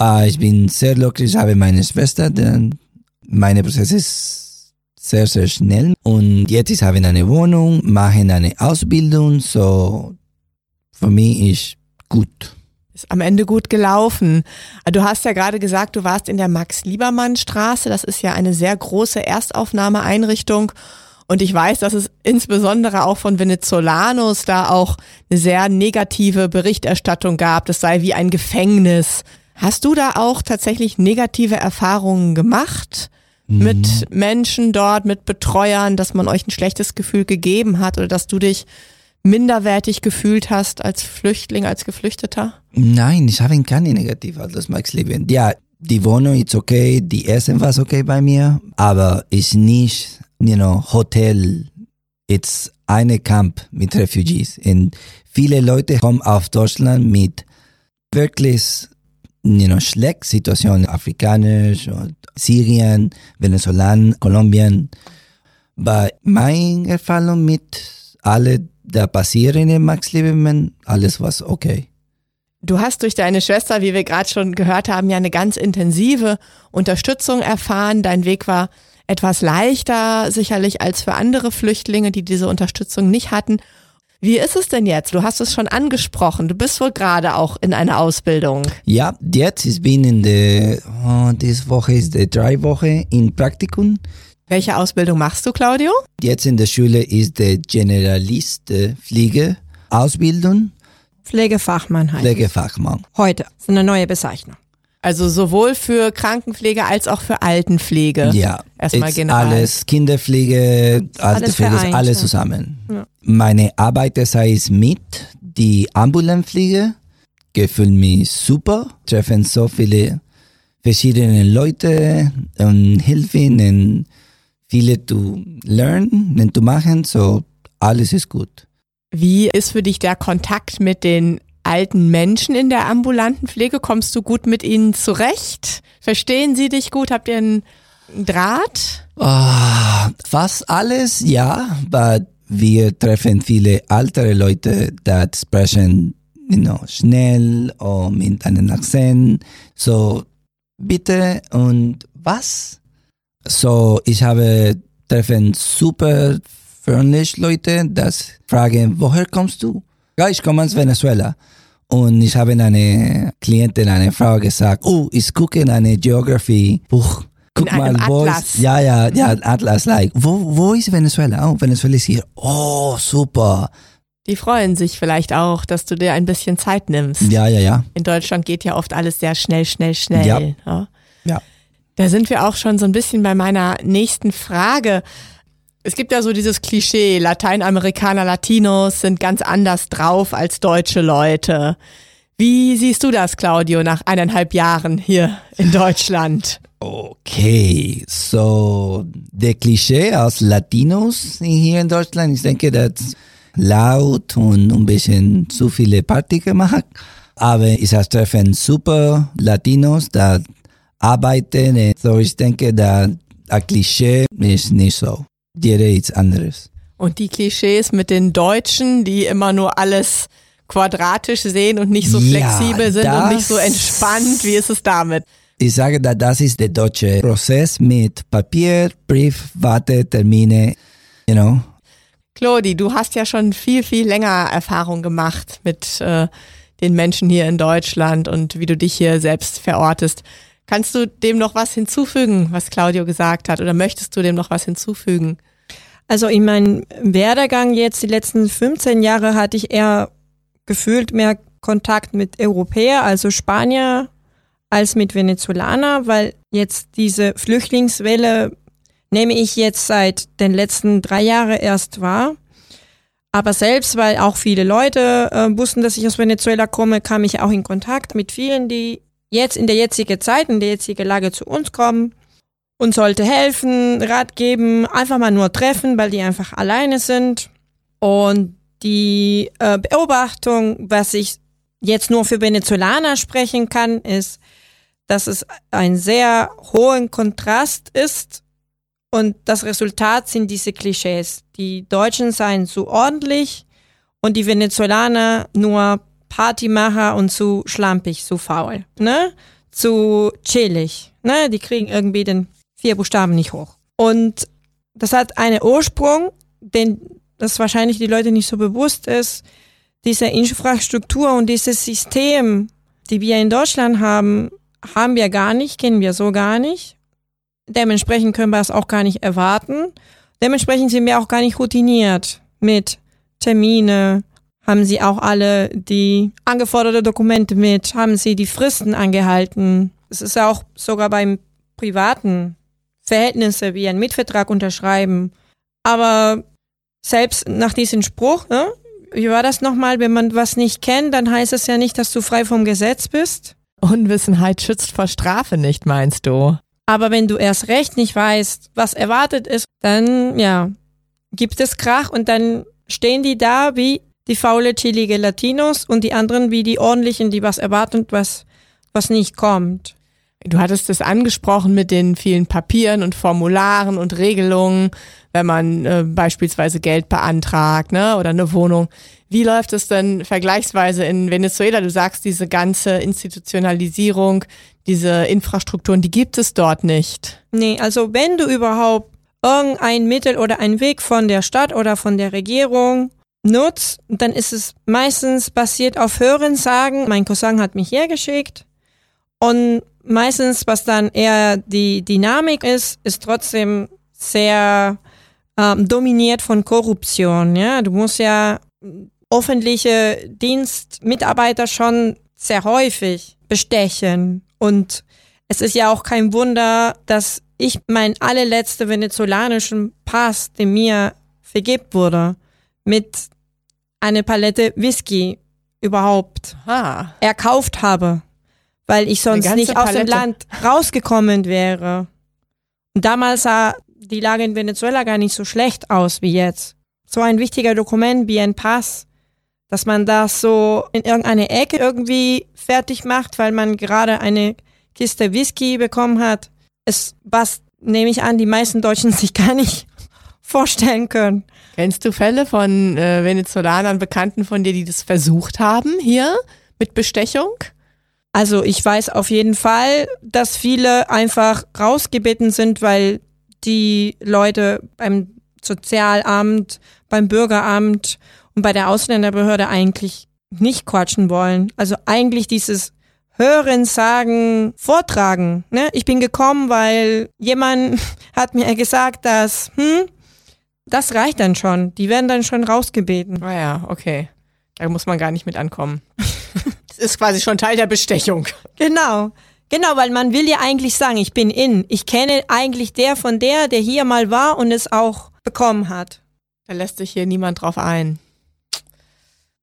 Äh, ich bin sehr glücklich, ich habe meine Schwester, denn meine Prozess ist sehr, sehr schnell. Und jetzt ich habe eine Wohnung, mache eine Ausbildung, so für mich ist gut. Ist am Ende gut gelaufen. Du hast ja gerade gesagt, du warst in der Max-Liebermann-Straße. Das ist ja eine sehr große Erstaufnahmeeinrichtung. Und ich weiß, dass es insbesondere auch von Venezolanos da auch eine sehr negative Berichterstattung gab. Das sei wie ein Gefängnis. Hast du da auch tatsächlich negative Erfahrungen gemacht mit Menschen dort, mit Betreuern, dass man euch ein schlechtes Gefühl gegeben hat oder dass du dich minderwertig gefühlt hast als Flüchtling, als Geflüchteter? Nein, ich habe keine negativ als Max Leben. Ja, die Wohnung ist okay, die Essen war okay bei mir, aber ist nicht, you know, Hotel. It's eine Camp mit Refugees. Und viele Leute kommen auf Deutschland mit wirklich, you know, schlecht Situationen, afrikanisch, Syrien, Venezolan, Kolumbien. Bei meiner Erfahrung mit alle da passieren in Max Liebermann, alles war okay. Du hast durch deine Schwester, wie wir gerade schon gehört haben, ja eine ganz intensive Unterstützung erfahren. Dein Weg war etwas leichter sicherlich als für andere Flüchtlinge, die diese Unterstützung nicht hatten. Wie ist es denn jetzt? Du hast es schon angesprochen. Du bist wohl gerade auch in einer Ausbildung. Ja, jetzt ich bin in der, oh, diese Woche ist die drei Woche in Praktikum. Welche Ausbildung machst du, Claudio? Jetzt in der Schule ist der Generalist äh, Pflege Ausbildung, Pflegefachmann heißt es. Pflegefachmann. Heute. Das ist eine neue Bezeichnung. Also sowohl für Krankenpflege als auch für Altenpflege. Ja, Erstmal ist generell. alles Kinderpflege, alles, Pflege, vereint, alles zusammen. Ja. Meine Arbeit das heißt mit die Ambulanzpflege gefühlt mich super, treffen so viele verschiedene Leute und helfen und viele zu lernen und zu machen, so alles ist gut. Wie ist für dich der Kontakt mit den alten Menschen in der ambulanten Pflege? Kommst du gut mit ihnen zurecht? Verstehen sie dich gut? Habt ihr einen Draht? Ah, fast alles, ja, aber wir treffen viele ältere Leute, die sprechen you know, schnell und mit einem Akzent. So, bitte und was? So, ich habe treffen super freundlich Leute, das fragen, woher kommst du? Ja, ich komme aus Venezuela. Und ich habe eine Klientin, eine Frau gesagt, oh, ich gucke in eine Geography-Buch. Guck In mal, wo Atlas. ist, ja, ja, ja, Atlas, like, wo, wo ist Venezuela? Oh, Venezuela ist hier. Oh, super. Die freuen sich vielleicht auch, dass du dir ein bisschen Zeit nimmst. Ja, ja, ja. In Deutschland geht ja oft alles sehr schnell, schnell, schnell. Ja. Ja. Ja. Da sind wir auch schon so ein bisschen bei meiner nächsten Frage. Es gibt ja so dieses Klischee, Lateinamerikaner, Latinos sind ganz anders drauf als deutsche Leute. Wie siehst du das, Claudio, nach eineinhalb Jahren hier in Deutschland? Okay, so der Klischee aus Latinos hier in Deutschland, ich denke, das laut und ein bisschen zu viele Party gemacht. Aber ich habe treffen super Latinos, da arbeiten. So ich denke, da ein Klischee ist nicht so. Jeder ist anderes. Und die Klischees mit den Deutschen, die immer nur alles quadratisch sehen und nicht so Ja, flexibel sind und nicht so entspannt. Wie ist es damit? Ich sage, da das ist der deutsche Prozess mit Papier, Brief, Warte, Termine, you know. Claudi, du hast ja schon viel, viel länger Erfahrung gemacht mit äh, den Menschen hier in Deutschland und wie du dich hier selbst verortest. Kannst du dem noch was hinzufügen, was Claudio gesagt hat, oder möchtest du dem noch was hinzufügen? Also in meinem Werdegang jetzt, die letzten 15 Jahre, hatte ich eher gefühlt mehr Kontakt mit Europäer, also Spanier, als mit Venezolaner, weil jetzt diese Flüchtlingswelle nehme ich jetzt seit den letzten drei Jahren erst wahr. Aber selbst, weil auch viele Leute äh, wussten, dass ich aus Venezuela komme, kam ich auch in Kontakt mit vielen, die jetzt in der jetzigen Zeit, in der jetzigen Lage zu uns kommen und sollte helfen, Rat geben, einfach mal nur treffen, weil die einfach alleine sind. Und die äh, Beobachtung, was ich jetzt nur für Venezolaner sprechen kann, ist, dass es ein sehr hohen Kontrast ist und das Resultat sind diese Klischees. Die Deutschen seien zu ordentlich und die Venezolaner nur Partymacher und zu schlampig, zu faul, ne? Zu chillig, ne? Die kriegen irgendwie den vier Buchstaben nicht hoch. Und das hat einen Ursprung, den das wahrscheinlich die Leute nicht so bewusst ist. Diese Infrastruktur und dieses System, die wir in Deutschland haben, haben wir gar nicht, kennen wir so gar nicht. Dementsprechend können wir es auch gar nicht erwarten. Dementsprechend sind wir auch gar nicht routiniert mit Termine, haben sie auch alle die angeforderte Dokumente mit? Haben sie die Fristen angehalten? Es ist ja auch sogar beim privaten Verhältnisse wie ein Mietvertrag unterschreiben. Aber selbst nach diesem Spruch, ne? wie war das nochmal, wenn man was nicht kennt, dann heißt es ja nicht, dass du frei vom Gesetz bist. Unwissenheit schützt vor Strafe nicht, meinst du? Aber wenn du erst recht nicht weißt, was erwartet ist, dann ja, gibt es Krach und dann stehen die da wie die faule, chillige Latinos und die anderen wie die ordentlichen, die was erwarten was, was nicht kommt. Du hattest es angesprochen mit den vielen Papieren und Formularen und Regelungen, wenn man äh, beispielsweise Geld beantragt, ne, oder eine Wohnung. Wie läuft es denn vergleichsweise in Venezuela? Du sagst, diese ganze Institutionalisierung, diese Infrastrukturen, die gibt es dort nicht. Nee, also wenn du überhaupt irgendein Mittel oder ein Weg von der Stadt oder von der Regierung nutzt, dann ist es meistens basiert auf Hörensagen. Mein Cousin hat mich hergeschickt und meistens, was dann eher die Dynamik ist, ist trotzdem sehr ähm, dominiert von Korruption. Ja, du musst ja öffentliche Dienstmitarbeiter schon sehr häufig bestechen und es ist ja auch kein Wunder, dass ich mein allerletzter venezolanischen Pass, der mir vergeben wurde, mit eine Palette Whisky überhaupt Aha. erkauft habe, weil ich sonst nicht aus dem Palette. Land rausgekommen wäre. Und damals sah die Lage in Venezuela gar nicht so schlecht aus wie jetzt. So ein wichtiger Dokument wie ein Pass, dass man das so in irgendeine Ecke irgendwie fertig macht, weil man gerade eine Kiste Whisky bekommen hat, ist was, nehme ich an, die meisten Deutschen sich gar nicht vorstellen können. Kennst du Fälle von äh, Venezolanern, Bekannten von dir, die das versucht haben hier mit Bestechung? Also ich weiß auf jeden Fall, dass viele einfach rausgebeten sind, weil die Leute beim Sozialamt, beim Bürgeramt und bei der Ausländerbehörde eigentlich nicht quatschen wollen. Also eigentlich dieses Hören, Sagen, Vortragen. Ne? Ich bin gekommen, weil jemand hat mir gesagt, dass, hm, das reicht dann schon. Die werden dann schon rausgebeten. Ah ja, okay. Da muss man gar nicht mit ankommen. das ist quasi schon Teil der Bestechung. Genau. Genau, weil man will ja eigentlich sagen, ich bin in. Ich kenne eigentlich der von der, der hier mal war und es auch bekommen hat. Da lässt sich hier niemand drauf ein.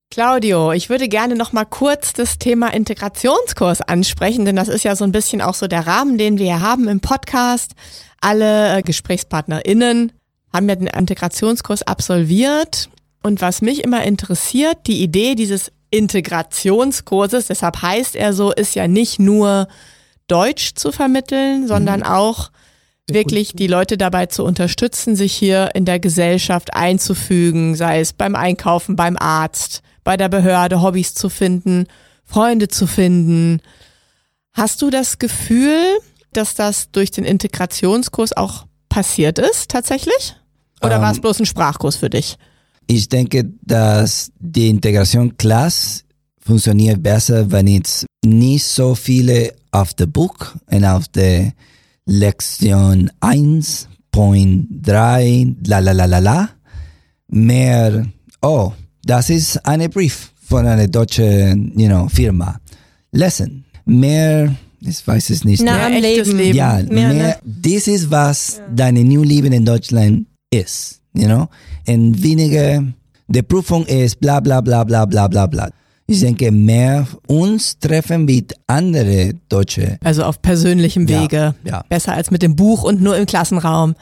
Claudio, ich würde gerne noch mal kurz das Thema Integrationskurs ansprechen, denn das ist ja so ein bisschen auch so der Rahmen, den wir hier haben im Podcast. Alle äh, GesprächspartnerInnen haben ja den Integrationskurs absolviert. Und was mich immer interessiert, die Idee dieses Integrationskurses, deshalb heißt er so, ist ja nicht nur Deutsch zu vermitteln, sondern auch wirklich die Leute dabei zu unterstützen, sich hier in der Gesellschaft einzufügen, sei es beim Einkaufen, beim Arzt, bei der Behörde, Hobbys zu finden, Freunde zu finden. Hast du das Gefühl, dass das durch den Integrationskurs auch passiert ist, tatsächlich? Oder Ähm, war es bloß ein Sprachkurs für dich? Ich denke, dass die Integration Class funktioniert besser, wenn es nicht so viele auf dem Buch und auf der Lektion 1.3 la la la la la mehr, oh, das ist eine Brief von einer deutschen you know, Firma. Lesson. Mehr, ich weiß es nicht. Na, am Leben. Leben. Ja, Mehr, mehr, ne? das ist was deine New Leben in Deutschland ist, you know? Und weniger, die Prüfung ist bla bla bla bla bla bla bla. Ich denke, mehr uns treffen mit andere Deutsche. Also auf persönlichem Ja, Wege. ja. Besser als mit dem Buch und nur im Klassenraum.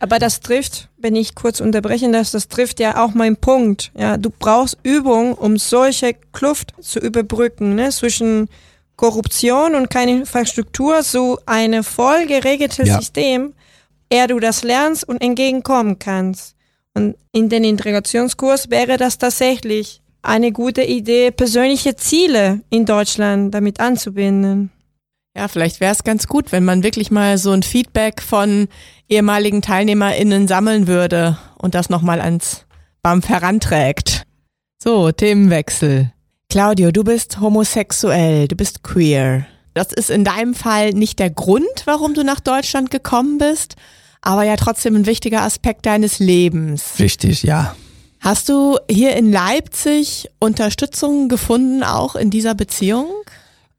Aber das trifft, wenn ich kurz unterbrechen darf, das trifft ja auch meinen Punkt. Ja, du brauchst Übung, um solche Kluft zu überbrücken, ne, zwischen Korruption und keine Infrastruktur, so eine voll geregeltes Ja. System, eher du das lernst und entgegenkommen kannst. Und in den Integrationskurs wäre das tatsächlich eine gute Idee, persönliche Ziele in Deutschland damit anzubinden. Ja, vielleicht wäre es ganz gut, wenn man wirklich mal so ein Feedback von ehemaligen TeilnehmerInnen sammeln würde und das nochmal ans BAMF heranträgt. So, Themenwechsel. Claudio, du bist homosexuell, du bist queer. Das ist in deinem Fall nicht der Grund, warum du nach Deutschland gekommen bist, aber ja trotzdem ein wichtiger Aspekt deines Lebens. Richtig, ja. Hast du hier in Leipzig Unterstützung gefunden, auch in dieser Beziehung?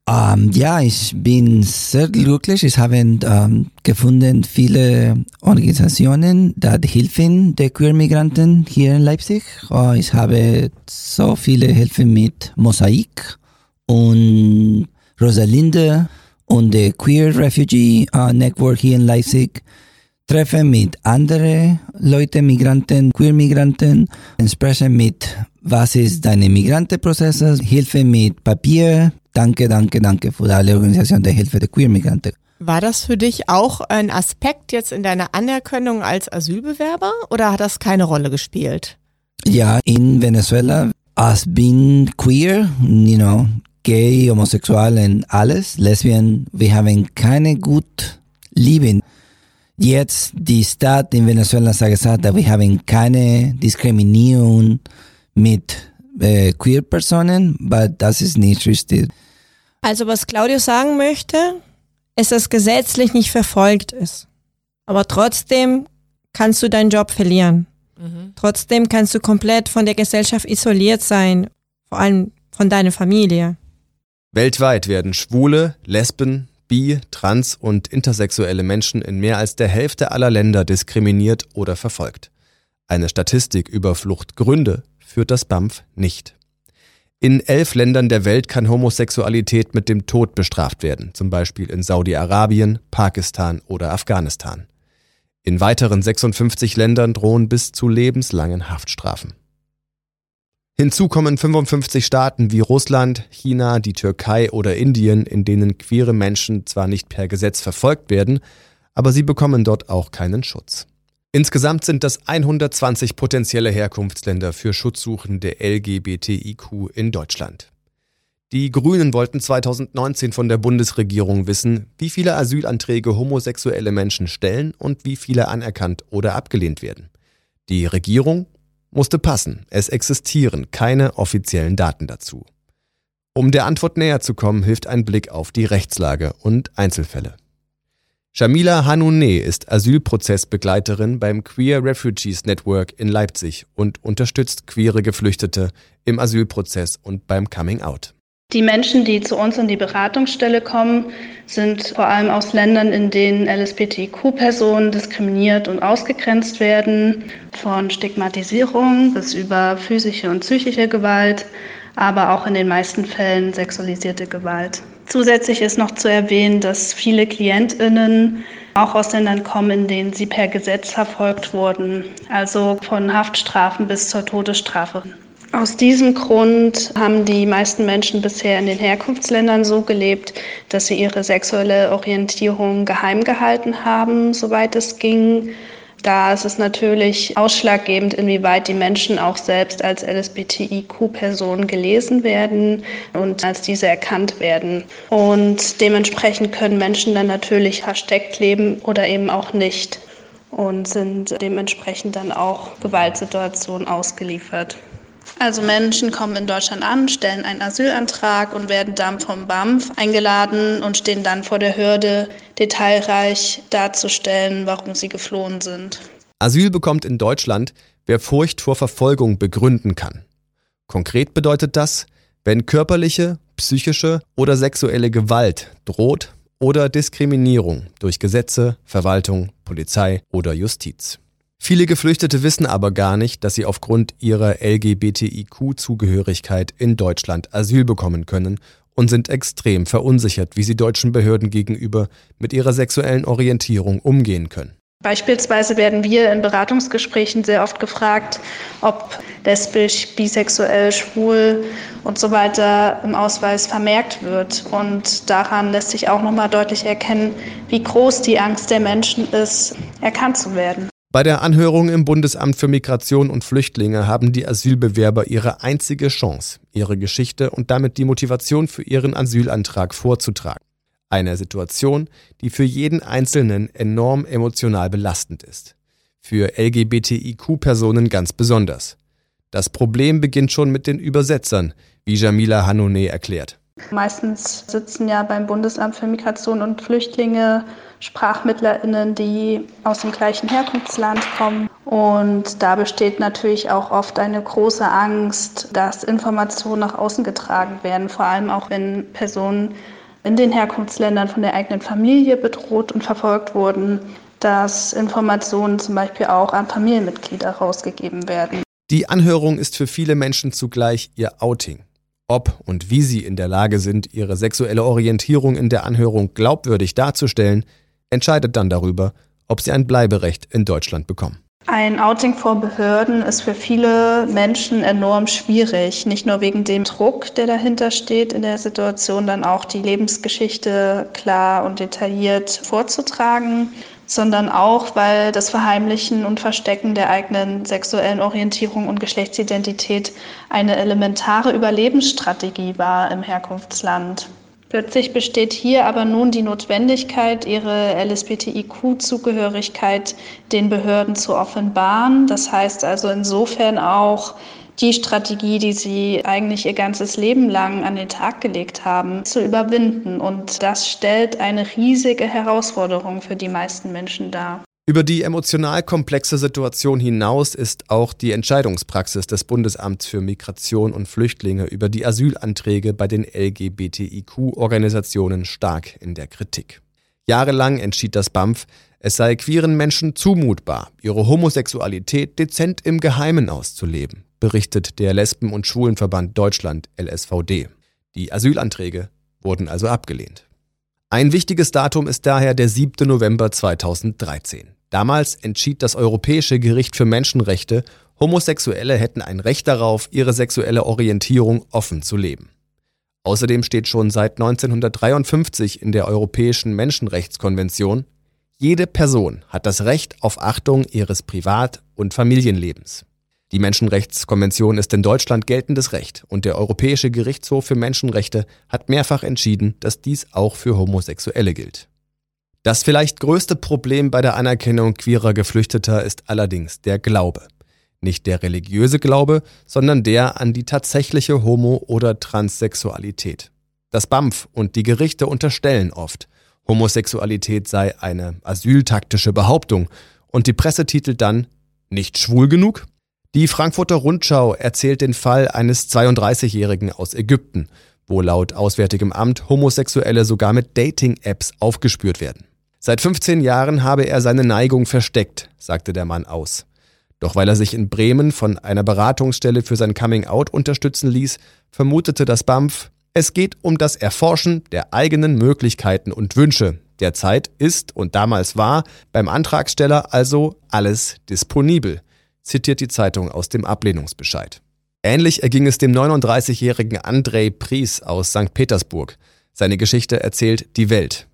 Ähm, ja, ich bin sehr glücklich. Ich habe ähm, gefunden viele Organisationen, die helfen den Queer-Migranten hier in Leipzig. Äh, ich habe so viele Hilfen mit Mosaik und Rosalinde und der Queer Refugee äh, Network hier in Leipzig. Treffen mit anderen Leuten, Migranten, Queer-Migranten, sprechen mit, was ist deine Migrantenprozesse, Hilfe mit Papier. Danke, danke, danke für alle Organisation der Hilfe der Queer-Migranten. War das für dich auch ein Aspekt jetzt in deiner Anerkennung als Asylbewerber oder hat das keine Rolle gespielt? Ja, in Venezuela, als bin queer, you know, gay, homosexuell und alles, Lesbien, wir haben keine gut Leben. Jetzt die Stadt in Venezuela hat gesagt, dass wir haben keine Diskriminierung mit äh, queer Personen, aber das ist nicht richtig. Also was Claudio sagen möchte, ist, dass gesetzlich nicht verfolgt ist. Aber trotzdem kannst du deinen Job verlieren. Trotzdem kannst du komplett von der Gesellschaft isoliert sein, vor allem von deiner Familie. Weltweit werden schwule, Lesben, bi, trans und intersexuelle Menschen in mehr als der Hälfte aller Länder diskriminiert oder verfolgt. Eine Statistik über Fluchtgründe führt das BAMF nicht. In elf Ländern der Welt kann Homosexualität mit dem Tod bestraft werden, zum Beispiel in Saudi-Arabien, Pakistan oder Afghanistan. In weiteren 56 Ländern drohen bis zu lebenslangen Haftstrafen. Hinzu kommen 55 Staaten wie Russland, China, die Türkei oder Indien, in denen queere Menschen zwar nicht per Gesetz verfolgt werden, aber sie bekommen dort auch keinen Schutz. Insgesamt sind das 120 potenzielle Herkunftsländer für Schutzsuchende LGBTIQ in Deutschland. Die Grünen wollten 2019 von der Bundesregierung wissen, wie viele Asylanträge homosexuelle Menschen stellen und wie viele anerkannt oder abgelehnt werden. Die Regierung musste passen. Es existieren keine offiziellen Daten dazu. Um der Antwort näher zu kommen, hilft ein Blick auf die Rechtslage und Einzelfälle. Shamila Hanoune ist Asylprozessbegleiterin beim Queer Refugees Network in Leipzig und unterstützt queere Geflüchtete im Asylprozess und beim Coming Out. Die Menschen, die zu uns in die Beratungsstelle kommen, sind vor allem aus Ländern, in denen LSBTQ-Personen diskriminiert und ausgegrenzt werden, von Stigmatisierung bis über physische und psychische Gewalt, aber auch in den meisten Fällen sexualisierte Gewalt. Zusätzlich ist noch zu erwähnen, dass viele Klientinnen auch aus Ländern kommen, in denen sie per Gesetz verfolgt wurden, also von Haftstrafen bis zur Todesstrafe. Aus diesem Grund haben die meisten Menschen bisher in den Herkunftsländern so gelebt, dass sie ihre sexuelle Orientierung geheim gehalten haben, soweit es ging. Da ist es natürlich ausschlaggebend, inwieweit die Menschen auch selbst als LSBTIQ-Personen gelesen werden und als diese erkannt werden. Und dementsprechend können Menschen dann natürlich versteckt leben oder eben auch nicht. und sind dementsprechend dann auch Gewaltsituationen ausgeliefert. Also Menschen kommen in Deutschland an, stellen einen Asylantrag und werden dann vom BAMF eingeladen und stehen dann vor der Hürde, detailreich darzustellen, warum sie geflohen sind. Asyl bekommt in Deutschland, wer Furcht vor Verfolgung begründen kann. Konkret bedeutet das, wenn körperliche, psychische oder sexuelle Gewalt droht oder Diskriminierung durch Gesetze, Verwaltung, Polizei oder Justiz. Viele Geflüchtete wissen aber gar nicht, dass sie aufgrund ihrer LGBTIQ-Zugehörigkeit in Deutschland Asyl bekommen können und sind extrem verunsichert, wie sie deutschen Behörden gegenüber mit ihrer sexuellen Orientierung umgehen können. Beispielsweise werden wir in Beratungsgesprächen sehr oft gefragt, ob lesbisch, bisexuell, schwul und so weiter im Ausweis vermerkt wird. Und daran lässt sich auch nochmal deutlich erkennen, wie groß die Angst der Menschen ist, erkannt zu werden. Bei der Anhörung im Bundesamt für Migration und Flüchtlinge haben die Asylbewerber ihre einzige Chance, ihre Geschichte und damit die Motivation für ihren Asylantrag vorzutragen. Eine Situation, die für jeden Einzelnen enorm emotional belastend ist. Für LGBTIQ-Personen ganz besonders. Das Problem beginnt schon mit den Übersetzern, wie Jamila Hanoune erklärt. Meistens sitzen ja beim Bundesamt für Migration und Flüchtlinge SprachmittlerInnen, die aus dem gleichen Herkunftsland kommen. Und da besteht natürlich auch oft eine große Angst, dass Informationen nach außen getragen werden, vor allem auch wenn Personen in den Herkunftsländern von der eigenen Familie bedroht und verfolgt wurden, dass Informationen zum Beispiel auch an Familienmitglieder rausgegeben werden. Die Anhörung ist für viele Menschen zugleich ihr Outing. Ob und wie sie in der Lage sind, ihre sexuelle Orientierung in der Anhörung glaubwürdig darzustellen, entscheidet dann darüber, ob sie ein Bleiberecht in Deutschland bekommen. Ein Outing vor Behörden ist für viele Menschen enorm schwierig. Nicht nur wegen dem Druck, der dahinter steht in der Situation, dann auch die Lebensgeschichte klar und detailliert vorzutragen, sondern auch, weil das Verheimlichen und Verstecken der eigenen sexuellen Orientierung und Geschlechtsidentität eine elementare Überlebensstrategie war im Herkunftsland. Plötzlich besteht hier aber nun die Notwendigkeit, ihre LSBTIQ-Zugehörigkeit den Behörden zu offenbaren. Das heißt also insofern auch, die Strategie, die sie eigentlich ihr ganzes Leben lang an den Tag gelegt haben, zu überwinden. Und das stellt eine riesige Herausforderung für die meisten Menschen dar. Über die emotional komplexe Situation hinaus ist auch die Entscheidungspraxis des Bundesamts für Migration und Flüchtlinge über die Asylanträge bei den LGBTIQ-Organisationen stark in der Kritik. Jahrelang entschied das BAMF, es sei queeren Menschen zumutbar, ihre Homosexualität dezent im Geheimen auszuleben, berichtet der Lesben- und Schwulenverband Deutschland LSVD. Die Asylanträge wurden also abgelehnt. Ein wichtiges Datum ist daher der 7. November 2013. Damals entschied das Europäische Gericht für Menschenrechte, Homosexuelle hätten ein Recht darauf, ihre sexuelle Orientierung offen zu leben. Außerdem steht schon seit 1953 in der Europäischen Menschenrechtskonvention, jede Person hat das Recht auf Achtung ihres Privat- und Familienlebens. Die Menschenrechtskonvention ist in Deutschland geltendes Recht und der Europäische Gerichtshof für Menschenrechte hat mehrfach entschieden, dass dies auch für Homosexuelle gilt. Das vielleicht größte Problem bei der Anerkennung queerer Geflüchteter ist allerdings der Glaube. Nicht der religiöse Glaube, sondern der an die tatsächliche Homo- oder Transsexualität. Das BAMF und die Gerichte unterstellen oft, Homosexualität sei eine asyltaktische Behauptung und die Presse titelt dann nicht schwul genug? Die Frankfurter Rundschau erzählt den Fall eines 32-Jährigen aus Ägypten, wo laut Auswärtigem Amt Homosexuelle sogar mit Dating-Apps aufgespürt werden. Seit 15 Jahren habe er seine Neigung versteckt, sagte der Mann aus. Doch weil er sich in Bremen von einer Beratungsstelle für sein Coming-out unterstützen ließ, vermutete das BAMF, es geht um das Erforschen der eigenen Möglichkeiten und Wünsche. Derzeit ist und damals war beim Antragsteller also alles disponibel, zitiert die Zeitung aus dem Ablehnungsbescheid. Ähnlich erging es dem 39-jährigen Andrei Pries aus St. Petersburg. Seine Geschichte erzählt Die Welt.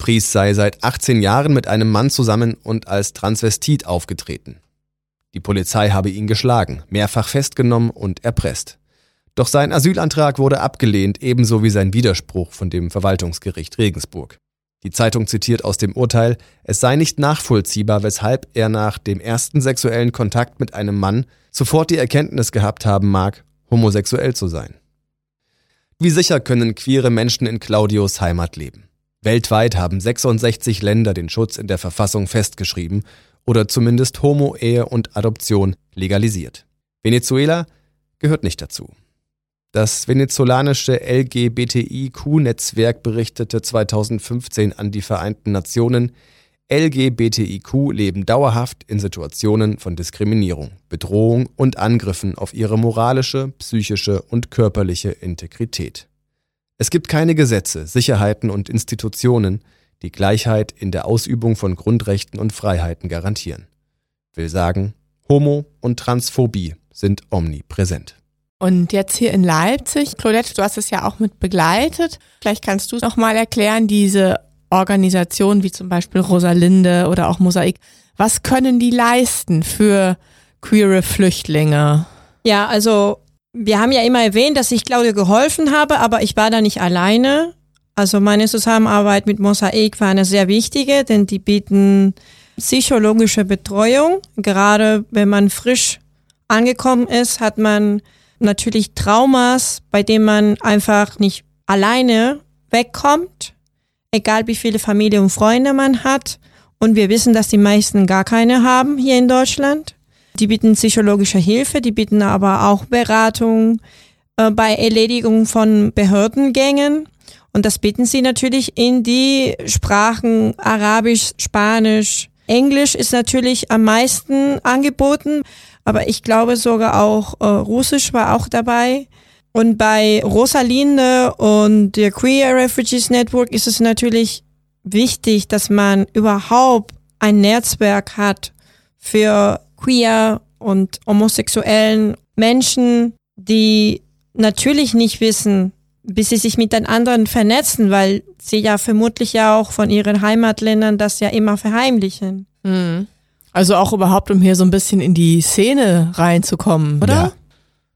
Pries sei seit 18 Jahren mit einem Mann zusammen und als Transvestit aufgetreten. Die Polizei habe ihn geschlagen, mehrfach festgenommen und erpresst. Doch sein Asylantrag wurde abgelehnt, ebenso wie sein Widerspruch von dem Verwaltungsgericht Regensburg. Die Zeitung zitiert aus dem Urteil, es sei nicht nachvollziehbar, weshalb er nach dem ersten sexuellen Kontakt mit einem Mann sofort die Erkenntnis gehabt haben mag, homosexuell zu sein. Wie sicher können queere Menschen in Claudios Heimat leben? Weltweit haben 66 Länder den Schutz in der Verfassung festgeschrieben oder zumindest Homo-Ehe und Adoption legalisiert. Venezuela gehört nicht dazu. Das venezolanische LGBTIQ-Netzwerk berichtete 2015 an die Vereinten Nationen, LGBTIQ leben dauerhaft in Situationen von Diskriminierung, Bedrohung und Angriffen auf ihre moralische, psychische und körperliche Integrität. Es gibt keine Gesetze, Sicherheiten und Institutionen, die Gleichheit in der Ausübung von Grundrechten und Freiheiten garantieren. Will sagen, Homo- und Transphobie sind omnipräsent. Und jetzt hier in Leipzig, Claudette, du hast es ja auch mit begleitet. Vielleicht kannst du noch mal erklären, diese Organisationen wie zum Beispiel Rosalinde oder auch Mosaik, was können die leisten für queere Flüchtlinge? Ja, also wir haben ja immer erwähnt, dass ich Claudia geholfen habe, aber ich war da nicht alleine. Also meine Zusammenarbeit mit Mosaik war eine sehr wichtige, denn die bieten psychologische Betreuung. Gerade wenn man frisch angekommen ist, hat man natürlich Traumas, bei denen man einfach nicht alleine wegkommt egal wie viele Familie und Freunde man hat. Und wir wissen, dass die meisten gar keine haben hier in Deutschland. Die bieten psychologische Hilfe, die bieten aber auch Beratung äh, bei Erledigung von Behördengängen. Und das bieten sie natürlich in die Sprachen Arabisch, Spanisch, Englisch ist natürlich am meisten angeboten, aber ich glaube sogar auch äh, Russisch war auch dabei. Und bei Rosalinde und der Queer Refugees Network ist es natürlich wichtig, dass man überhaupt ein Netzwerk hat für queer und homosexuellen Menschen, die natürlich nicht wissen, bis sie sich mit den anderen vernetzen, weil sie ja vermutlich ja auch von ihren Heimatländern das ja immer verheimlichen. Mhm. Also auch überhaupt, um hier so ein bisschen in die Szene reinzukommen, oder? Ja.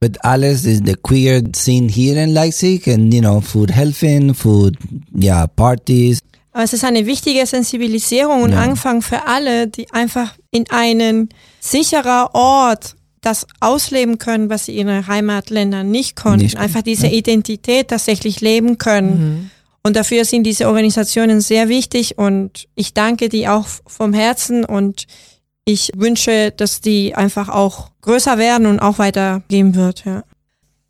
But alles is the queer scene here in Leipzig and, you know, food helping, food, ja, Partys. Aber es ist eine wichtige Sensibilisierung und Ja. Anfang für alle, die einfach in einen sicherer Ort das ausleben können, was sie in ihren Heimatländern nicht konnten. Nicht, einfach diese ja. Identität tatsächlich leben können. Und dafür sind diese Organisationen sehr wichtig und ich danke die auch vom Herzen und ich wünsche, dass die einfach auch größer werden und auch weitergeben wird. Ja.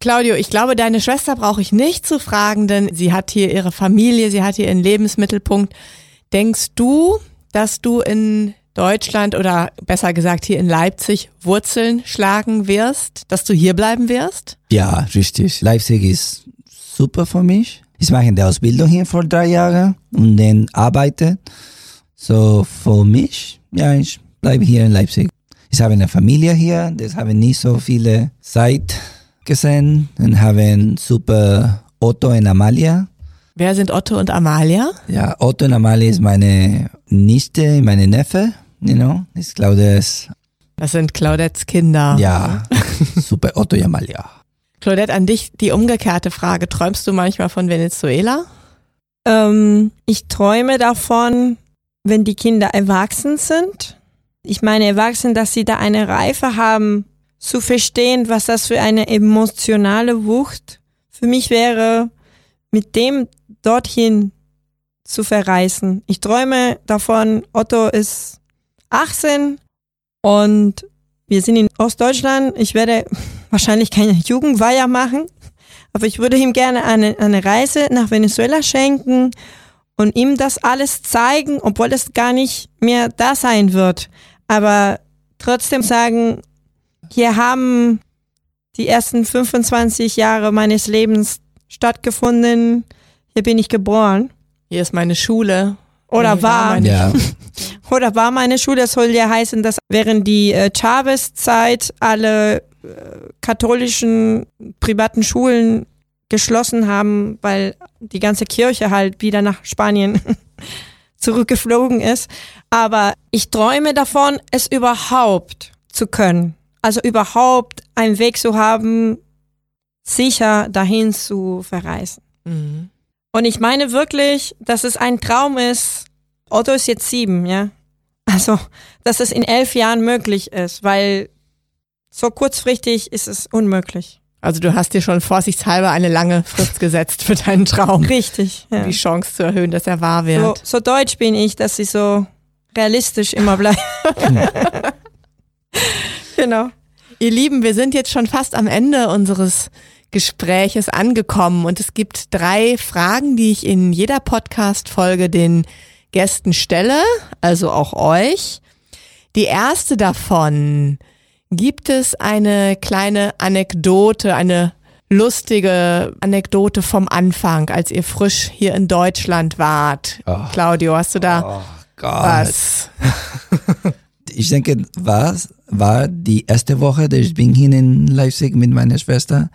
Claudio, ich glaube, deine Schwester brauche ich nicht zu fragen, denn sie hat hier ihre Familie, sie hat hier ihren Lebensmittelpunkt. Denkst du, dass du in Deutschland oder besser gesagt hier in Leipzig Wurzeln schlagen wirst, dass du hier bleiben wirst? Ja, richtig. Leipzig ist super für mich. Ich mache die Ausbildung hier vor drei Jahren und dann arbeite. So für mich, ja, ich bleibe hier in Leipzig. Ich habe eine Familie hier, das habe nicht so viele Zeit gesehen und habe einen super Otto und Amalia. Wer sind Otto und Amalia? Ja, Otto und Amalia ist meine Nichte, meine Neffe, you know. Glaube, das, Das sind Claudettes Kinder. ja, super Otto und Amalia. Claudette, an dich die umgekehrte Frage. Träumst du manchmal von Venezuela? Ähm, ich träume davon, wenn die Kinder erwachsen sind. Ich meine erwachsen, dass sie da eine Reife haben, zu verstehen, was das für eine emotionale Wucht für mich wäre, mit dem dorthin zu verreisen. Ich träume davon, Otto ist 18 und wir sind in Ostdeutschland. Ich werde wahrscheinlich keine Jugendweihe machen, aber ich würde ihm gerne eine, eine Reise nach Venezuela schenken und ihm das alles zeigen, obwohl es gar nicht mehr da sein wird. Aber trotzdem sagen, hier haben die ersten 25 Jahre meines Lebens stattgefunden. Hier bin ich geboren. Hier ist meine Schule. Oder war. meine- Ja, Oder war meine Schule, das soll ja heißen, dass während die äh, Chavez-Zeit alle äh, katholischen privaten Schulen geschlossen haben, weil die ganze Kirche halt wieder nach Spanien zurückgeflogen ist. Aber ich träume davon, es überhaupt zu können. Also überhaupt einen Weg zu haben, sicher dahin zu verreisen. Mhm. Und ich meine wirklich, dass es ein Traum ist. Otto ist jetzt sieben, ja. Also, dass es in elf Jahren möglich ist, weil so kurzfristig ist es unmöglich. Also du hast dir schon vorsichtshalber eine lange Frist gesetzt für deinen Traum. Richtig. Um Ja. die Chance zu erhöhen, dass er wahr So, wird. so deutsch bin ich, dass ich so realistisch immer bleibe. genau. Ihr Lieben, wir sind jetzt schon fast am Ende unseres Gespräches angekommen und es gibt drei Fragen, die ich in jeder Podcast-Folge den Gästen stelle, also auch euch. Die erste davon, gibt es eine kleine Anekdote, eine lustige Anekdote vom Anfang, als ihr frisch hier in Deutschland wart? Oh. Claudio, hast du da Oh was? Ich denke, was war die erste Woche, dass ich bin hier in Leipzig mit meiner Schwester.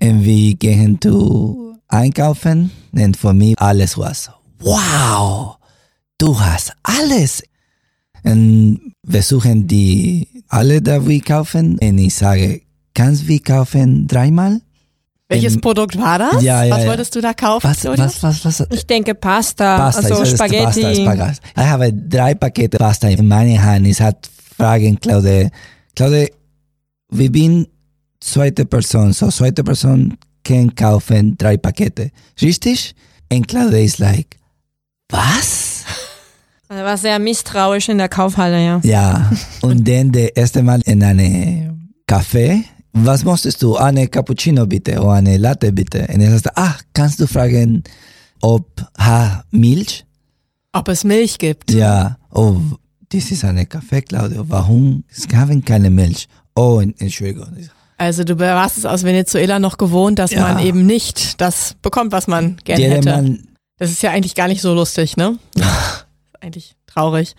Und wir gehen zu einkaufen. Und für mich alles was, wow, du hast alles. Und wir suchen die alle da wir kaufen. Und ich sage, kannst wir kaufen dreimal? Welches Ähm, Produkt war das? ja, ja, was ja. wolltest du da kaufen? Was, was, was, was? Ich denke Pasta, Pasta, also Spaghetti. Pasta, Spaghetti. Ich habe drei Pakete Pasta in meiner Hand. Ich hat fragen Claude, Claude, wir bin zweite Person, so zweite Person kann kaufen drei Pakete. Richtig? Und Claude ist like, was? Er war sehr misstrauisch in der Kaufhalle, ja. Ja. Und dann der erste Mal in eine Café. Was möchtest du? Eine Cappuccino bitte oder eine Latte bitte? Und er sagt, ah, kannst du fragen, ob ha Milch? Ob es Milch gibt. Ja, oh, das ist eine Kaffee, Claudio. Warum? Es gab keine Milch. Oh, Entschuldigung. Also du warst es aus Venezuela noch gewohnt, dass Ja. man eben nicht das bekommt, was man gerne Jeder hätte. Das ist ja eigentlich gar nicht so lustig, ne? eigentlich traurig.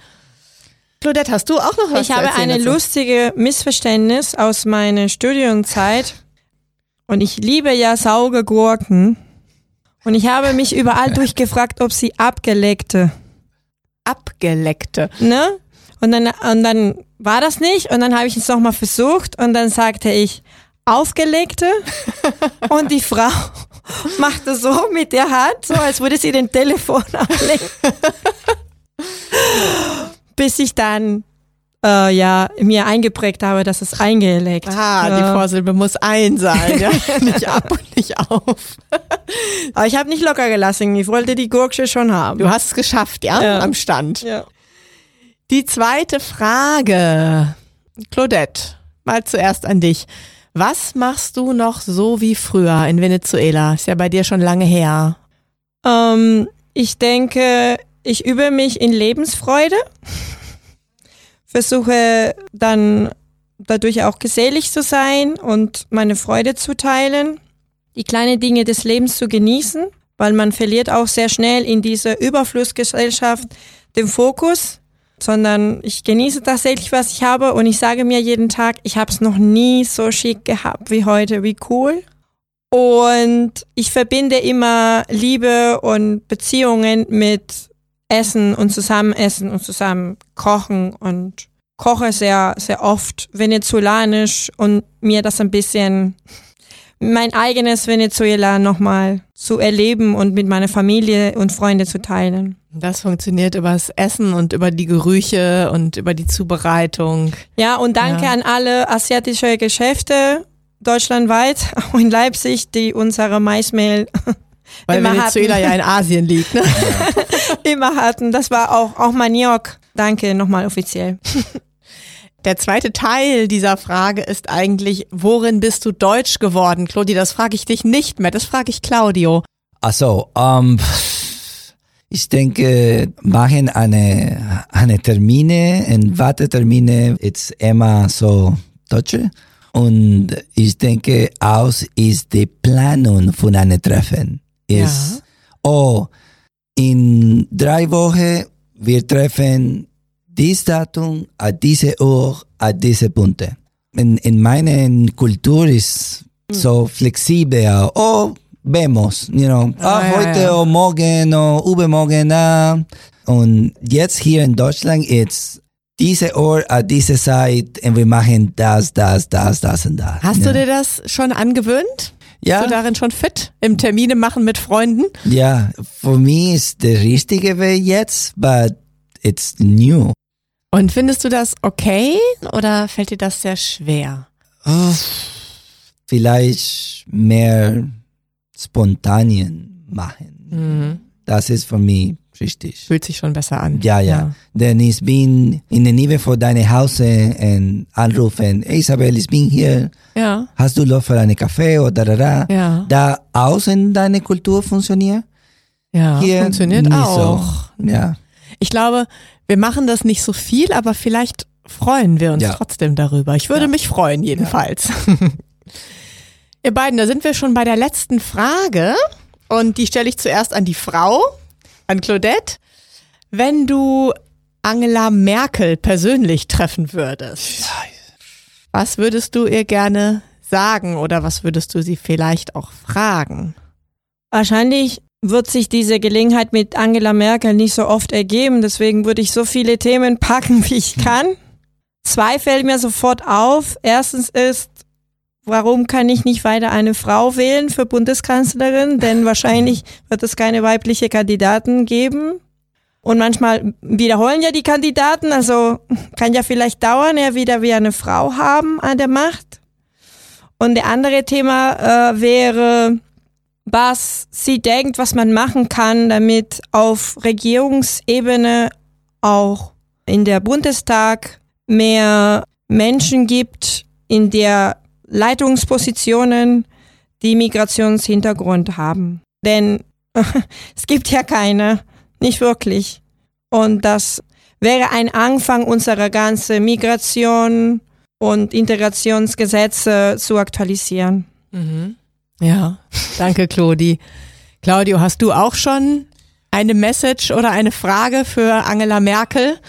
Claudette, hast du auch noch was Ich habe erzählen eine dazu? lustige Missverständnis aus meiner Studienzeit. Und ich liebe ja saure Gurken. Und ich habe mich überall durchgefragt, ob sie abgelegte, Abgeleckte. ne? Und dann, und dann war das nicht. Und dann habe ich es nochmal versucht. Und dann sagte ich, aufgelegte. und die Frau machte so mit der Hand, so als würde sie den Telefon ablegen. Bis ich dann äh, ja mir eingeprägt habe, dass es eingelegt. Ah, ja. die Vorsilbe muss ein sein, ja? nicht ab und nicht auf. Aber ich habe nicht locker gelassen. Ich wollte die Gurke schon haben. Du hast es geschafft, ja? Ja. Am Stand. ja. Die zweite Frage. Claudette, mal zuerst an dich. Was machst du noch so wie früher in Venezuela? Ist ja bei dir schon lange her. Ähm, ich denke, ich übe mich in Lebensfreude. Versuche dann dadurch auch gesellig zu sein und meine Freude zu teilen. Die kleinen Dinge des Lebens zu genießen, weil man verliert auch sehr schnell in dieser Überflussgesellschaft den Fokus, sondern ich genieße tatsächlich, was ich habe und ich sage mir jeden Tag, ich habe es noch nie so schick gehabt wie heute, wie cool. Und ich verbinde immer Liebe und Beziehungen mit Essen und Zusammenessen und zusammen kochen und koche sehr, sehr oft venezuelanisch und mir das ein bisschen mein eigenes Venezuela nochmal zu erleben und mit meiner Familie und Freunde zu teilen. Das funktioniert übers Essen und über die Gerüche und über die Zubereitung. Ja, und danke Ja. an alle asiatische Geschäfte deutschlandweit, auch in Leipzig, die unsere Maismehl Weil Immer Venezuela hatten. ja in Asien liegt. Ne? immer hatten. Das war auch, auch Maniok. Danke nochmal offiziell. Der zweite Teil dieser Frage ist eigentlich, worin bist du deutsch geworden? Claudi, das frage ich dich nicht mehr, das frage ich Claudio. Also, ähm, ich denke, machen eine, eine Termine, ein Wartetermine, ist immer so deutsche. Und ich denke, aus ist die Planung von einem Treffen. Ist, oh, in drei Wochen, wir treffen dies Datum, a diese Uhr, a diese Punkte. In, in meiner Kultur ist so flexibel, oh, vemos, you know, ah, Ah, ja, heute ja. o morgen o übermorgen, ah. Und jetzt hier in Deutschland ist diese Uhr a diese Zeit und wir machen das, das, das, das und das. Hast ja. du dir das schon angewöhnt? Ja. Bist du darin schon fit? Im Termine machen mit Freunden? Ja, für mich ist der richtige Weg jetzt, but it's new. Und findest du das okay oder fällt dir das sehr schwer? Oh, vielleicht mehr spontanien machen. Mhm. Das ist für mich richtig. Fühlt sich schon besser an. Ja, ja. Denn ich bin in der Nähe von deinem Haus und anrufen, hey Isabel, ich bin hier. Ja. Hast du Lust für einen Kaffee oder da, da, da? Ja. Da außen deine Kultur funktioniert? Ja, Hier funktioniert auch. So. Ja. Ich glaube, wir machen das nicht so viel, aber vielleicht freuen wir uns Ja. trotzdem darüber. Ich würde Ja. mich freuen, jedenfalls. Ihr beiden, da sind wir schon bei der letzten Frage und die stelle ich zuerst an die Frau, an Claudette. Wenn du Angela Merkel persönlich treffen würdest, was würdest du ihr gerne sagen oder was würdest du sie vielleicht auch fragen? Wahrscheinlich wird sich diese Gelegenheit mit Angela Merkel nicht so oft ergeben. Deswegen würde ich so viele Themen packen, wie ich kann. Zwei fällt mir sofort auf. Erstens ist, warum kann ich nicht weiter eine Frau wählen für Bundeskanzlerin? Denn wahrscheinlich wird es keine weibliche Kandidaten geben. Und manchmal wiederholen ja die Kandidaten, also kann ja vielleicht dauern, er wieder wie eine Frau haben an der Macht. Und der andere Thema äh, wäre, was sie denkt, was man machen kann, damit auf Regierungsebene auch in der Bundestag mehr Menschen gibt in der Leitungspositionen, die Migrationshintergrund haben. Denn es gibt ja keine, nicht wirklich. Und das wäre ein Anfang unserer ganzen Migration und Integrationsgesetze zu aktualisieren. Mhm. Ja, danke, Claudi. Claudio, hast du auch schon eine Message oder eine Frage für Angela Merkel?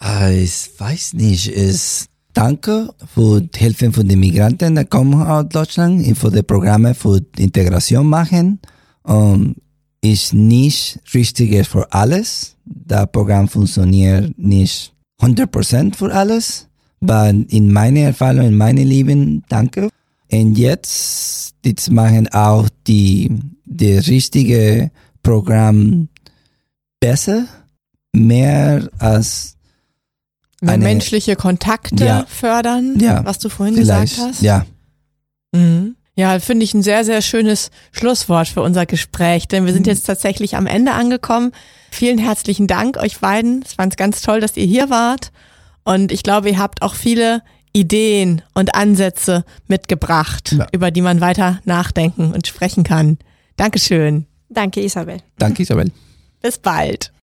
Ah, Ich weiß nicht, es danke für die Hilfe von den Migranten, die kommen aus Deutschland und für die Programme für die Integration machen. Um, ist nicht richtig für alles. Das Programm funktioniert nicht 100% für alles. Aber in meiner Erfahrung, in meinem Leben, danke. Und jetzt, jetzt machen auch die, die richtige Programm besser, mehr als Eine- menschliche Kontakte Ja. fördern, Ja, was du vorhin gesagt hast? Ja. Mhm. Ja, finde ich ein sehr, sehr schönes Schlusswort für unser Gespräch, denn wir sind Mhm. jetzt tatsächlich am Ende angekommen. Vielen herzlichen Dank euch beiden. Es fand ganz toll, dass ihr hier wart. Und ich glaube, ihr habt auch viele Ideen und Ansätze mitgebracht, Ja. über die man weiter nachdenken und sprechen kann. Dankeschön. Danke, Isabel. Danke, Isabel. Bis bald.